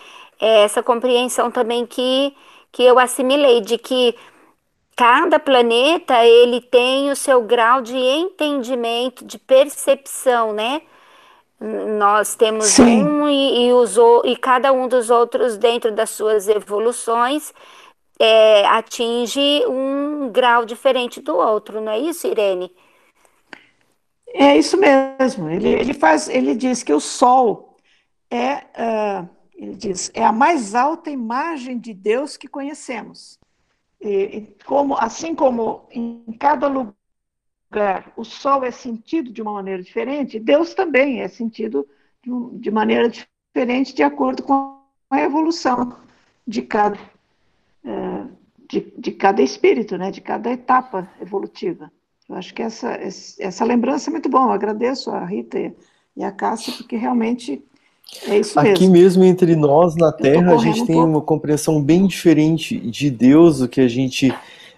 é essa compreensão também que, que eu assimilei, de que cada planeta ele tem o seu grau de entendimento, de percepção, né? Nós temos Sim. um e, e, os, e cada um dos outros, dentro das suas evoluções, é, atinge um grau diferente do outro, não é isso, Irene? É isso mesmo. Ele, ele faz, ele diz que o Sol é, uh, ele diz, é a mais alta imagem de Deus que conhecemos. E, e como, assim como em cada lugar o sol é sentido de uma maneira diferente, Deus também é sentido de maneira diferente de acordo com a evolução de cada, é, de, de cada espírito, né, de cada etapa evolutiva. Eu acho que essa, essa lembrança é muito bom. Eu agradeço a Rita e a Cássia, porque realmente é isso mesmo. Aqui mesmo entre nós na Terra, a gente um tem pouco. uma compreensão bem diferente de Deus do que a gente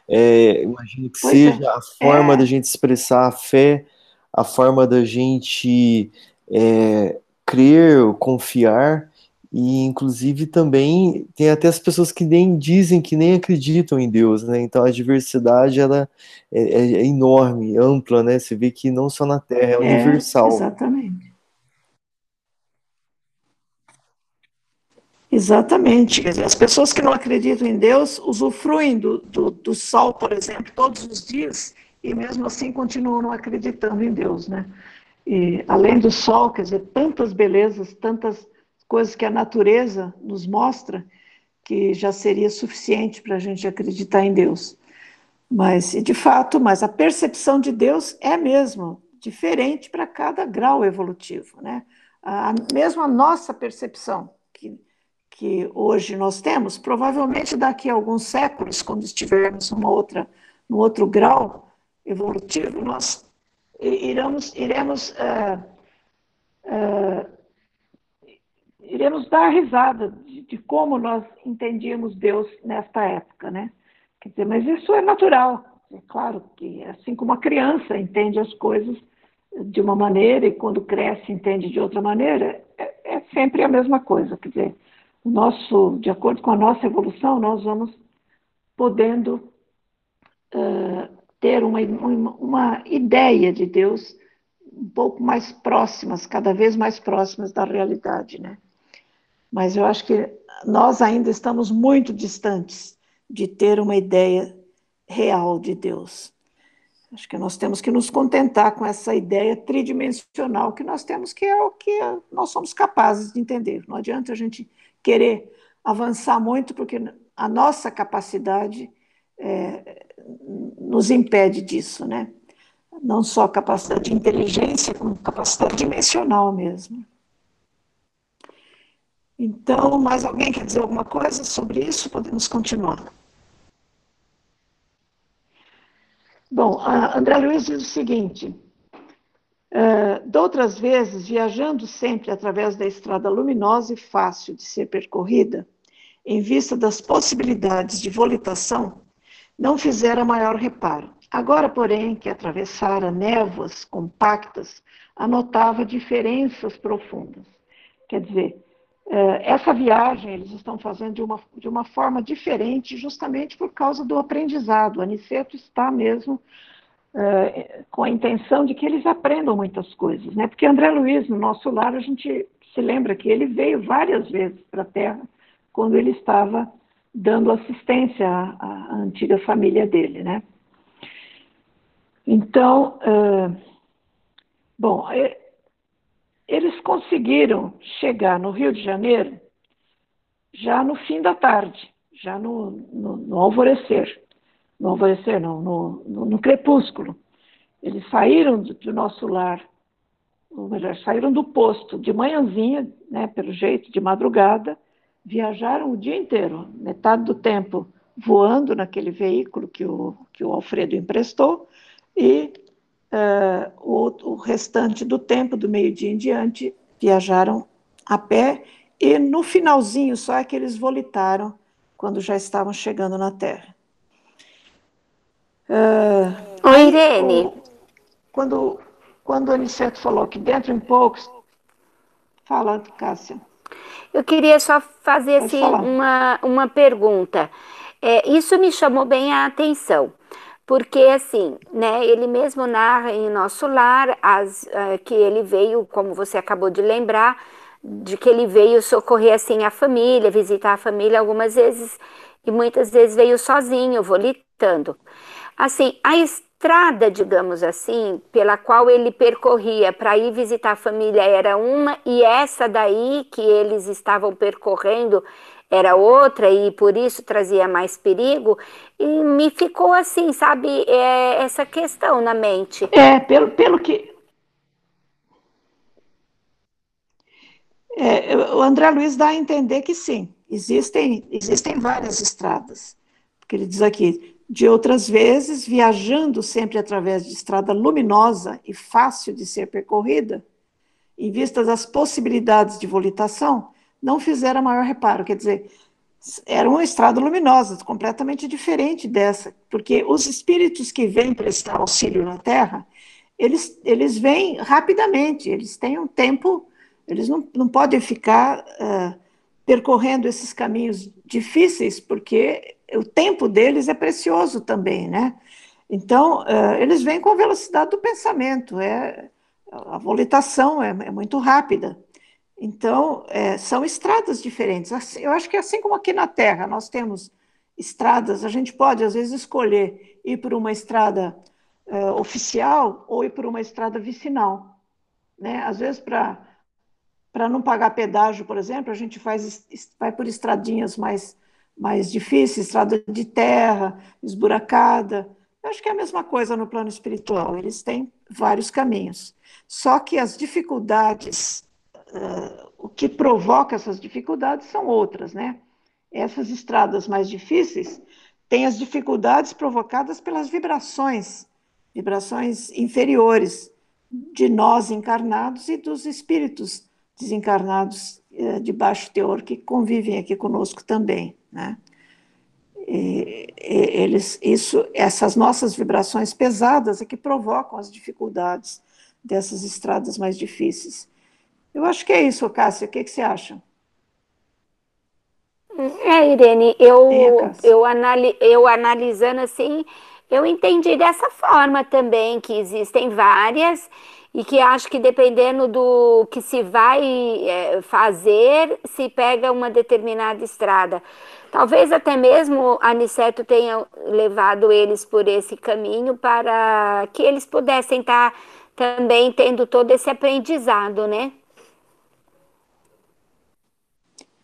é, imagino que pois seja é. a forma é. da gente expressar a fé, a forma da gente é, crer, confiar, e inclusive também tem até as pessoas que nem dizem que nem acreditam em Deus, né? Então a diversidade ela é, é, é enorme, ampla, né? Você vê que não só na Terra, é, é universal. Exatamente. Exatamente. as pessoas que não acreditam em Deus usufruem do, do, do, sol, por exemplo, todos os dias, e mesmo assim continuam não acreditando em Deus, né? E além do sol, quer dizer, tantas belezas, tantas coisas que a natureza nos mostra, que já seria suficiente para a gente acreditar em Deus. Mas, de fato, mas a percepção de Deus é mesmo diferente para cada grau evolutivo, né? A, mesmo a nossa percepção, que que hoje nós temos, provavelmente daqui a alguns séculos, quando estivermos numa outra, no outro grau evolutivo, nós iremos, iremos, uh, uh, iremos dar risada de, de, como nós entendíamos Deus nesta época, né? Quer dizer, mas isso é natural. É claro que, assim como a criança entende as coisas de uma maneira e quando cresce entende de outra maneira, é, é sempre a mesma coisa. Quer dizer, nosso, de acordo com a nossa evolução, nós vamos podendo uh, ter uma, uma, uma ideia de Deus um pouco mais próximas, cada vez mais próximas da realidade, né? Mas eu acho que nós ainda estamos muito distantes de ter uma ideia real de Deus. Acho que nós temos que nos contentar com essa ideia tridimensional que nós temos, que é o que nós somos capazes de entender. Não adianta a gente querer avançar muito, porque a nossa capacidade é, nos impede disso, né? Não só capacidade de inteligência, como capacidade dimensional mesmo. Então, mais alguém quer dizer alguma coisa sobre isso? Podemos continuar. Bom, André Luiz diz o seguinte: Uh, de outras vezes, viajando sempre através da estrada luminosa e fácil de ser percorrida, em vista das possibilidades de volitação, não fizera maior reparo. Agora, porém, que atravessara névoas compactas, anotava diferenças profundas. Quer dizer, essa viagem eles estão fazendo de uma, de uma forma diferente, justamente por causa do aprendizado. O Aniceto está mesmo uh, com a intenção de que eles aprendam muitas coisas, né? Porque André Luiz, no nosso lar, a gente se lembra que ele veio várias vezes para a Terra quando ele estava dando assistência à, à, antiga família dele, né? Então, uh, bom, eles conseguiram chegar no Rio de Janeiro já no fim da tarde, já no, no, no alvorecer no alvorecer, não, no, no, no crepúsculo. Eles saíram do, do, nosso lar, ou melhor, saíram do posto de manhãzinha, né, pelo jeito, de madrugada, viajaram o dia inteiro, metade do tempo voando naquele veículo que o, que o Alfredo emprestou, e uh, o, o restante do tempo, do meio-dia em diante, viajaram a pé, e no finalzinho só é que eles volitaram quando já estavam chegando na Terra. Uh, Oi, Irene. O, quando, quando o Aniceto falou que dentro em poucos. Fala, Cássia. Eu queria só fazer assim, uma, uma pergunta. É, isso me chamou bem a atenção, porque assim, né, ele mesmo narra em Nosso Lar as, uh, que ele veio, como você acabou de lembrar, de que ele veio socorrer assim a família, visitar a família algumas vezes e muitas vezes veio sozinho, volitando. Assim, a estrada, digamos assim, pela qual ele percorria para ir visitar a família era uma, e essa daí que eles estavam percorrendo era outra, e por isso trazia mais perigo. E me ficou assim, sabe, é, essa questão na mente. É, pelo, pelo que. É, o André Luiz dá a entender que sim, existem, existem várias estradas. Porque ele diz aqui, de outras vezes, viajando sempre através de estrada luminosa e fácil de ser percorrida, em vista das possibilidades de volitação, não fizeram maior reparo. Quer dizer, era uma estrada luminosa, completamente diferente dessa, porque os espíritos que vêm prestar auxílio na Terra, eles, eles vêm rapidamente, eles têm um tempo, eles não, não podem ficar uh, percorrendo esses caminhos difíceis, porque o tempo deles é precioso também, né? Então, uh, eles vêm com a velocidade do pensamento, é, a volitação é, é muito rápida. Então, é, são estradas diferentes. Eu acho que assim como aqui na Terra nós temos estradas, a gente pode, às vezes, escolher ir por uma estrada uh, oficial ou ir por uma estrada vicinal. Né? Às vezes, para não pagar pedágio, por exemplo, a gente faz, vai por estradinhas mais mais difícil, estrada de terra, esburacada. Eu acho que é a mesma coisa no plano espiritual, eles têm vários caminhos. Só que as dificuldades, uh, o que provoca essas dificuldades são outras, né? Essas estradas mais difíceis têm as dificuldades provocadas pelas vibrações, vibrações inferiores de nós encarnados e dos espíritos desencarnados uh, de baixo teor que convivem aqui conosco também. Né? E, eles, isso, essas nossas vibrações pesadas é que provocam as dificuldades dessas estradas mais difíceis. Eu acho que é isso, Cássia. O que, que você acha? É, Irene, eu, é, eu, anali, eu analisando assim, eu entendi dessa forma também, que existem várias, e que acho que dependendo do que se vai é, fazer, se pega uma determinada estrada. Talvez até mesmo Aniceto tenha levado eles por esse caminho para que eles pudessem estar também tendo todo esse aprendizado, né?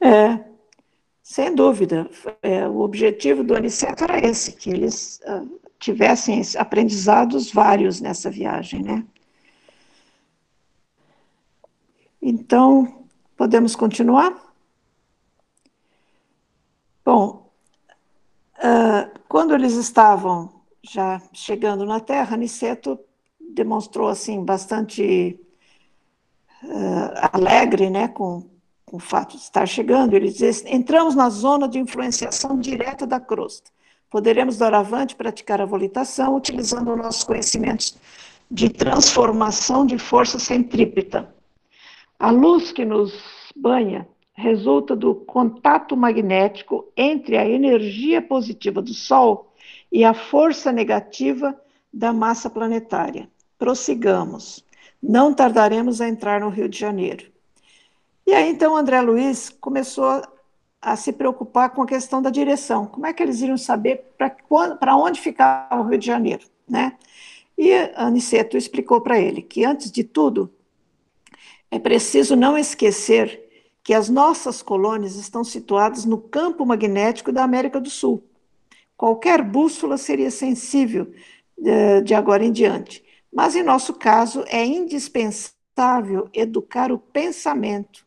É, sem dúvida. É, o objetivo do Aniceto era esse, que eles uh, tivessem aprendizados vários nessa viagem, né? Então, podemos continuar? Bom, uh, quando eles estavam já chegando na Terra, Niceto demonstrou assim bastante uh, alegre, né, com, com o fato de estar chegando. Ele diz: entramos na zona de influenciação direta da crosta. Poderemos doravante praticar a volitação utilizando nossos conhecimentos de transformação de força centrípeta. A luz que nos banha resulta do contato magnético entre a energia positiva do Sol e a força negativa da massa planetária. Prossigamos. Não tardaremos a entrar no Rio de Janeiro. E aí, então, André Luiz começou a se preocupar com a questão da direção. Como é que eles iriam saber para onde ficava o Rio de Janeiro, né? E Aniceto explicou para ele que, antes de tudo, é preciso não esquecer que as nossas colônias estão situadas no campo magnético da América do Sul. Qualquer bússola seria sensível eh, de agora em diante. Mas, em nosso caso, é indispensável educar o pensamento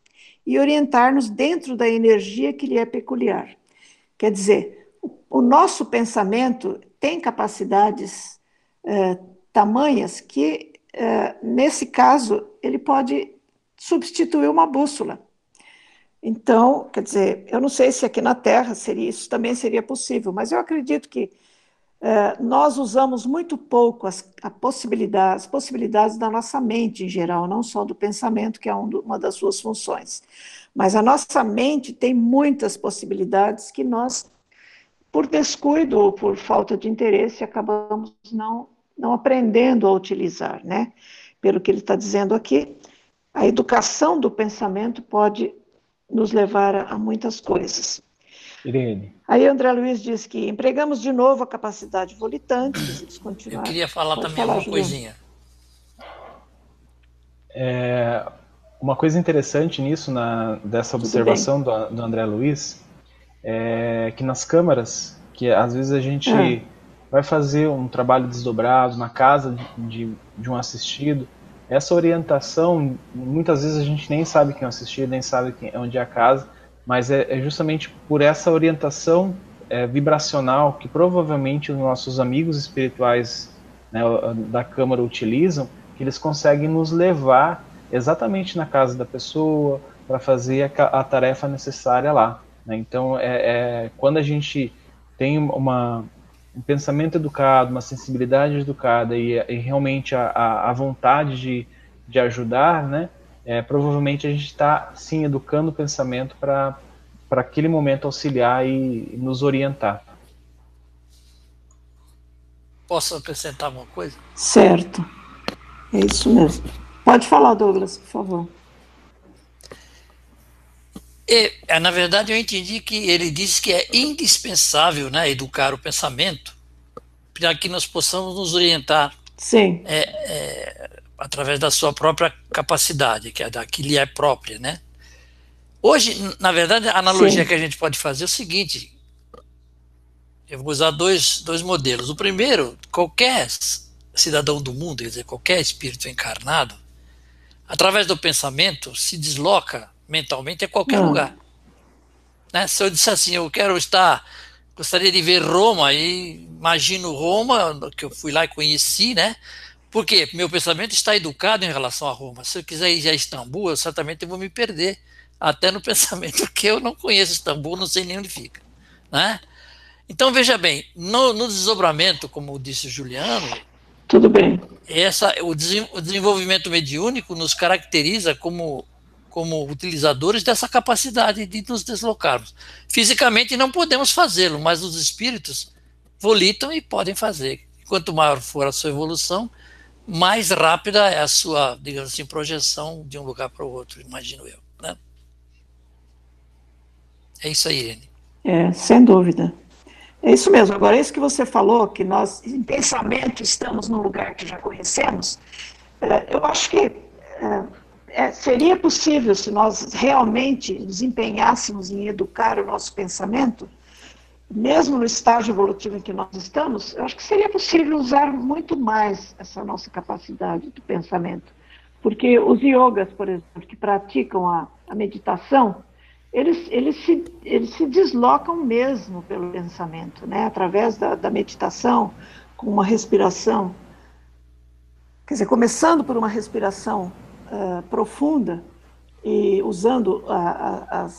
e orientar-nos dentro da energia que lhe é peculiar. Quer dizer, o nosso pensamento tem capacidades eh, tamanhas que, eh, nesse caso, ele pode substituir uma bússola. Então, quer dizer, eu não sei se aqui na Terra seria isso também seria possível, mas eu acredito que é, nós usamos muito pouco as, possibilidade, as possibilidades da nossa mente em geral, não só do pensamento, que é um, uma das suas funções. Mas a nossa mente tem muitas possibilidades que nós, por descuido ou por falta de interesse, acabamos não, não aprendendo a utilizar, né? Pelo que ele está dizendo aqui, a educação do pensamento pode nos levar a, muitas coisas. Irene. Aí André Luiz diz que empregamos de novo a capacidade volitante, eles Eu queria falar Pode também falar, uma coisinha. É, uma coisa interessante nisso, na, dessa observação do, do, André Luiz, é que nas câmaras, que às vezes a gente é. vai fazer um trabalho desdobrado na casa de, de, de um assistido, essa orientação, muitas vezes a gente nem sabe quem assistir, nem sabe quem, onde é a casa, mas é, é justamente por essa orientação é, vibracional que provavelmente os nossos amigos espirituais né, da Câmara utilizam, que eles conseguem nos levar exatamente na casa da pessoa para fazer a, a, tarefa necessária lá. Né? Então, é, é, quando a gente tem uma, um pensamento educado, uma sensibilidade educada e, e realmente a, a, a, vontade de, de ajudar, né, é, provavelmente a gente está sim educando o pensamento para aquele momento auxiliar e, e nos orientar. Posso acrescentar uma coisa? Certo. É isso mesmo. Pode falar, Douglas, por favor. E, é, na verdade, eu entendi que ele disse que é indispensável né, educar o pensamento para que nós possamos nos orientar Sim. É, é, através da sua própria capacidade, que é da que lhe é própria. Né? Hoje, na verdade, a analogia Sim. que a gente pode fazer é o seguinte: eu vou usar dois, dois modelos. O primeiro, qualquer cidadão do mundo, quer dizer, qualquer espírito encarnado, através do pensamento, se desloca mentalmente a qualquer hum. lugar. Né? Se eu disser assim, eu quero estar, gostaria de ver Roma, e imagino Roma, que eu fui lá e conheci, né? Porque meu pensamento está educado em relação a Roma. Se eu quiser ir a Istambul, eu certamente vou me perder até no pensamento, porque eu não conheço Istambul, não sei nem onde fica. Né? Então, veja bem, no, no desdobramento, como disse o Juliano, tudo bem. Essa, o, o desenvolvimento mediúnico nos caracteriza como como utilizadores dessa capacidade de nos deslocarmos. Fisicamente não podemos fazê-lo, mas os espíritos volitam e podem fazer. Quanto maior for a sua evolução, mais rápida é a sua, digamos assim, projeção de um lugar para o outro, imagino eu. Né? É isso aí, Irene. É, sem dúvida. É isso mesmo. Agora, isso que você falou, que nós, em pensamento, estamos num lugar que já conhecemos, é, eu acho que é, é, seria possível, se nós realmente nos empenhássemos em educar o nosso pensamento, mesmo no estágio evolutivo em que nós estamos, eu acho que seria possível usar muito mais essa nossa capacidade do pensamento. Porque os yogas, por exemplo, que praticam a, a meditação, eles, eles, se, eles se deslocam mesmo pelo pensamento, né? através da, da meditação, com uma respiração quer dizer, começando por uma respiração uh, profunda e usando a, a,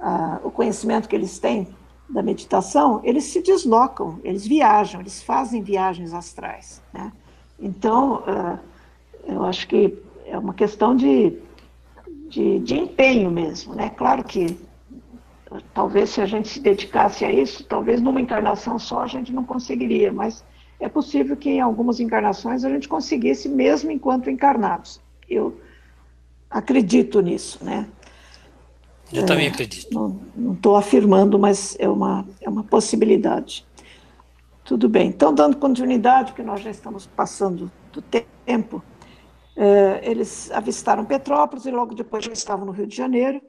a, o conhecimento que eles têm da meditação, eles se deslocam, eles viajam, eles fazem viagens astrais. Né? Então, uh, eu acho que é uma questão de, de, de empenho mesmo. Né? Claro que talvez se a gente se dedicasse a isso, talvez numa encarnação só a gente não conseguiria, mas é possível que em algumas encarnações a gente conseguisse mesmo enquanto encarnados. Eu acredito nisso, né? Eu é, também acredito. Não estou afirmando, mas é uma, é uma possibilidade. Tudo bem. Então, dando continuidade, porque nós já estamos passando do tempo, é, eles avistaram Petrópolis e logo depois já estavam no Rio de Janeiro.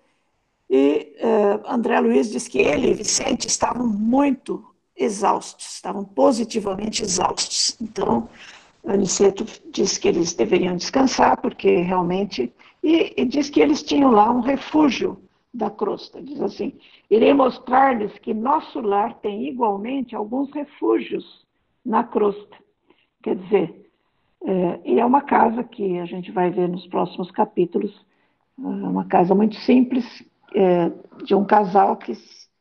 E é, André Luiz diz que ele e Vicente estavam muito exaustos, estavam positivamente exaustos. Então, Aniceto disse que eles deveriam descansar, porque realmente. E, e diz que eles tinham lá um refúgio da crosta. Diz assim: irei mostrar-lhes que nosso lar tem igualmente alguns refúgios na crosta. Quer dizer, é, e é uma casa que a gente vai ver nos próximos capítulos, é uma casa muito simples, é, de um casal que,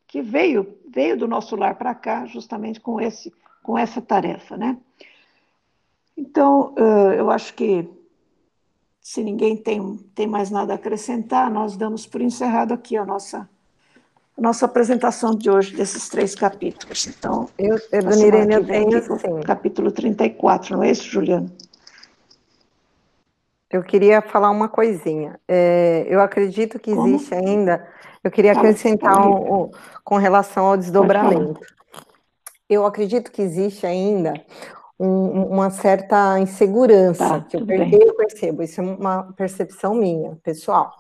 que veio, veio do nosso lar para cá justamente com, esse, com essa tarefa, né? Então, é, eu acho que se ninguém tem, tem mais nada a acrescentar, nós damos por encerrado aqui a nossa, a nossa apresentação de hoje, desses três capítulos. Então, eu, eu Dona Irene, eu tenho sim. Capítulo 34, não é isso, Juliana? Eu queria falar uma coisinha. É, eu acredito que Como? existe ainda. Eu queria acrescentar um, um, com relação ao desdobramento. Eu acredito que existe ainda um, uma certa insegurança, tá, que eu, eu percebo, isso é uma percepção minha, pessoal,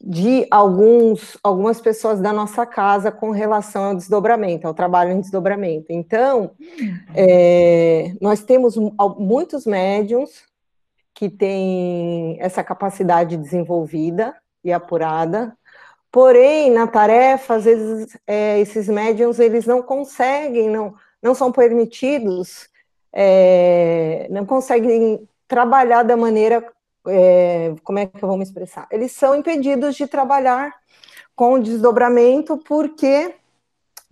de alguns, algumas pessoas da nossa casa com relação ao desdobramento, ao trabalho em desdobramento. Então, é, nós temos muitos médiums que têm essa capacidade desenvolvida e apurada, porém, na tarefa, às vezes, é, esses médiums, eles não conseguem, não, não são permitidos é, não conseguem trabalhar da maneira, é, como é que eu vou me expressar? Eles são impedidos de trabalhar com desdobramento porque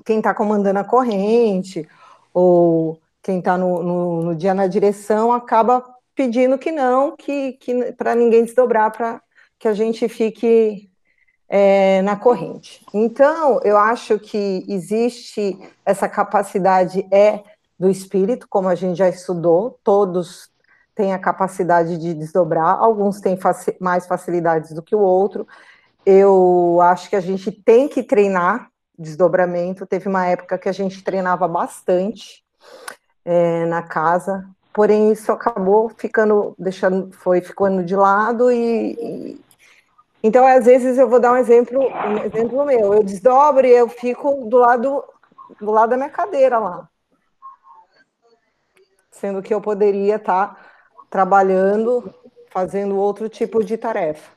quem está comandando a corrente ou quem está no, no, no, dia na direção acaba pedindo que não, que, que para ninguém desdobrar, para que a gente fique é, na corrente. Então, eu acho que existe essa capacidade é do espírito, como a gente já estudou, todos têm a capacidade de desdobrar, alguns têm faci mais facilidades do que o outro. Eu acho que a gente tem que treinar desdobramento. Teve uma época que a gente treinava bastante é, na casa, porém isso acabou ficando, deixando, foi ficando de lado e, e então às vezes eu vou dar um exemplo, um exemplo meu. Eu desdobro e eu fico do lado do lado da minha cadeira lá sendo que eu poderia estar trabalhando, fazendo outro tipo de tarefa.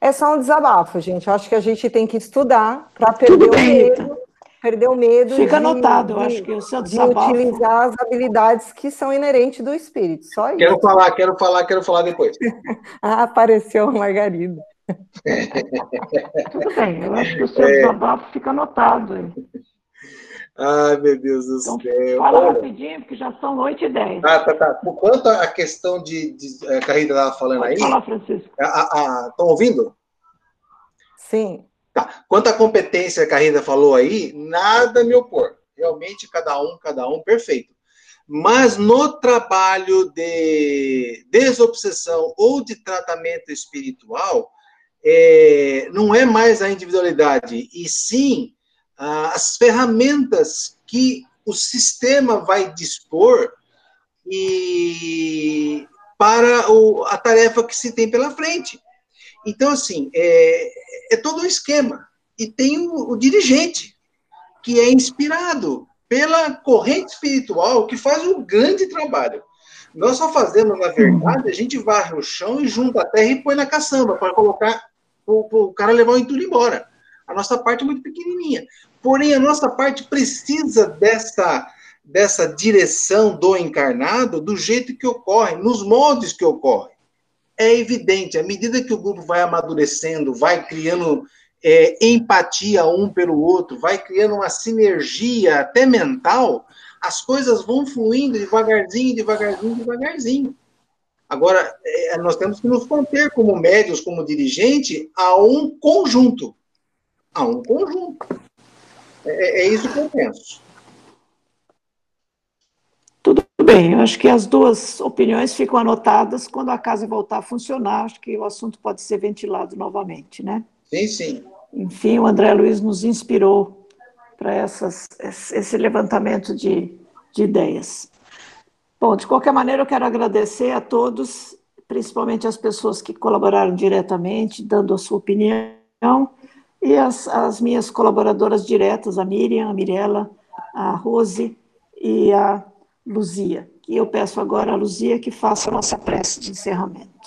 É só um desabafo, gente. Eu acho que a gente tem que estudar para perder o medo, perder o medo. Fica de, anotado, eu acho que o seu desabafo. De utilizar as habilidades que são inerentes do espírito. Só isso. Quero falar, quero falar, quero falar depois. ah, apareceu a Margarida. Tudo bem, eu acho que o seu é... desabafo fica anotado. Ai, meu Deus do então, céu. Fala rapidinho, porque já são 8 e 10. Ah, tá, tá. Por quanto a questão de, de a Carrida estava falando Pode aí. Fala, Francisco. Estão ouvindo? Sim. Tá. Quanto à competência que a Carrida falou aí, nada me opor. Realmente, cada um, cada um, perfeito. Mas no trabalho de desobsessão ou de tratamento espiritual, é, não é mais a individualidade, e sim as ferramentas que o sistema vai dispor e para o, a tarefa que se tem pela frente. Então, assim, é, é todo um esquema. E tem o, o dirigente, que é inspirado pela corrente espiritual, que faz um grande trabalho. Nós só fazemos, na verdade, a gente varre o chão e junta a terra e põe na caçamba, para colocar o, o cara levar o entulho embora. A nossa parte é muito pequenininha. Porém, a nossa parte precisa dessa, dessa direção do encarnado do jeito que ocorre, nos moldes que ocorre. É evidente, à medida que o grupo vai amadurecendo, vai criando é, empatia um pelo outro, vai criando uma sinergia até mental, as coisas vão fluindo devagarzinho, devagarzinho, devagarzinho. Agora, é, nós temos que nos conter como médios, como dirigente, a um conjunto. A um conjunto. É, é isso que eu penso. Tudo bem, eu acho que as duas opiniões ficam anotadas quando a casa voltar a funcionar, acho que o assunto pode ser ventilado novamente, né? Sim, sim. Enfim, o André Luiz nos inspirou para esse levantamento de, de ideias. Bom, de qualquer maneira, eu quero agradecer a todos, principalmente as pessoas que colaboraram diretamente, dando a sua opinião, e as, as minhas colaboradoras diretas, a Miriam, a Mirella, a Rose e a Luzia. E eu peço agora a Luzia que faça a nossa prece de encerramento.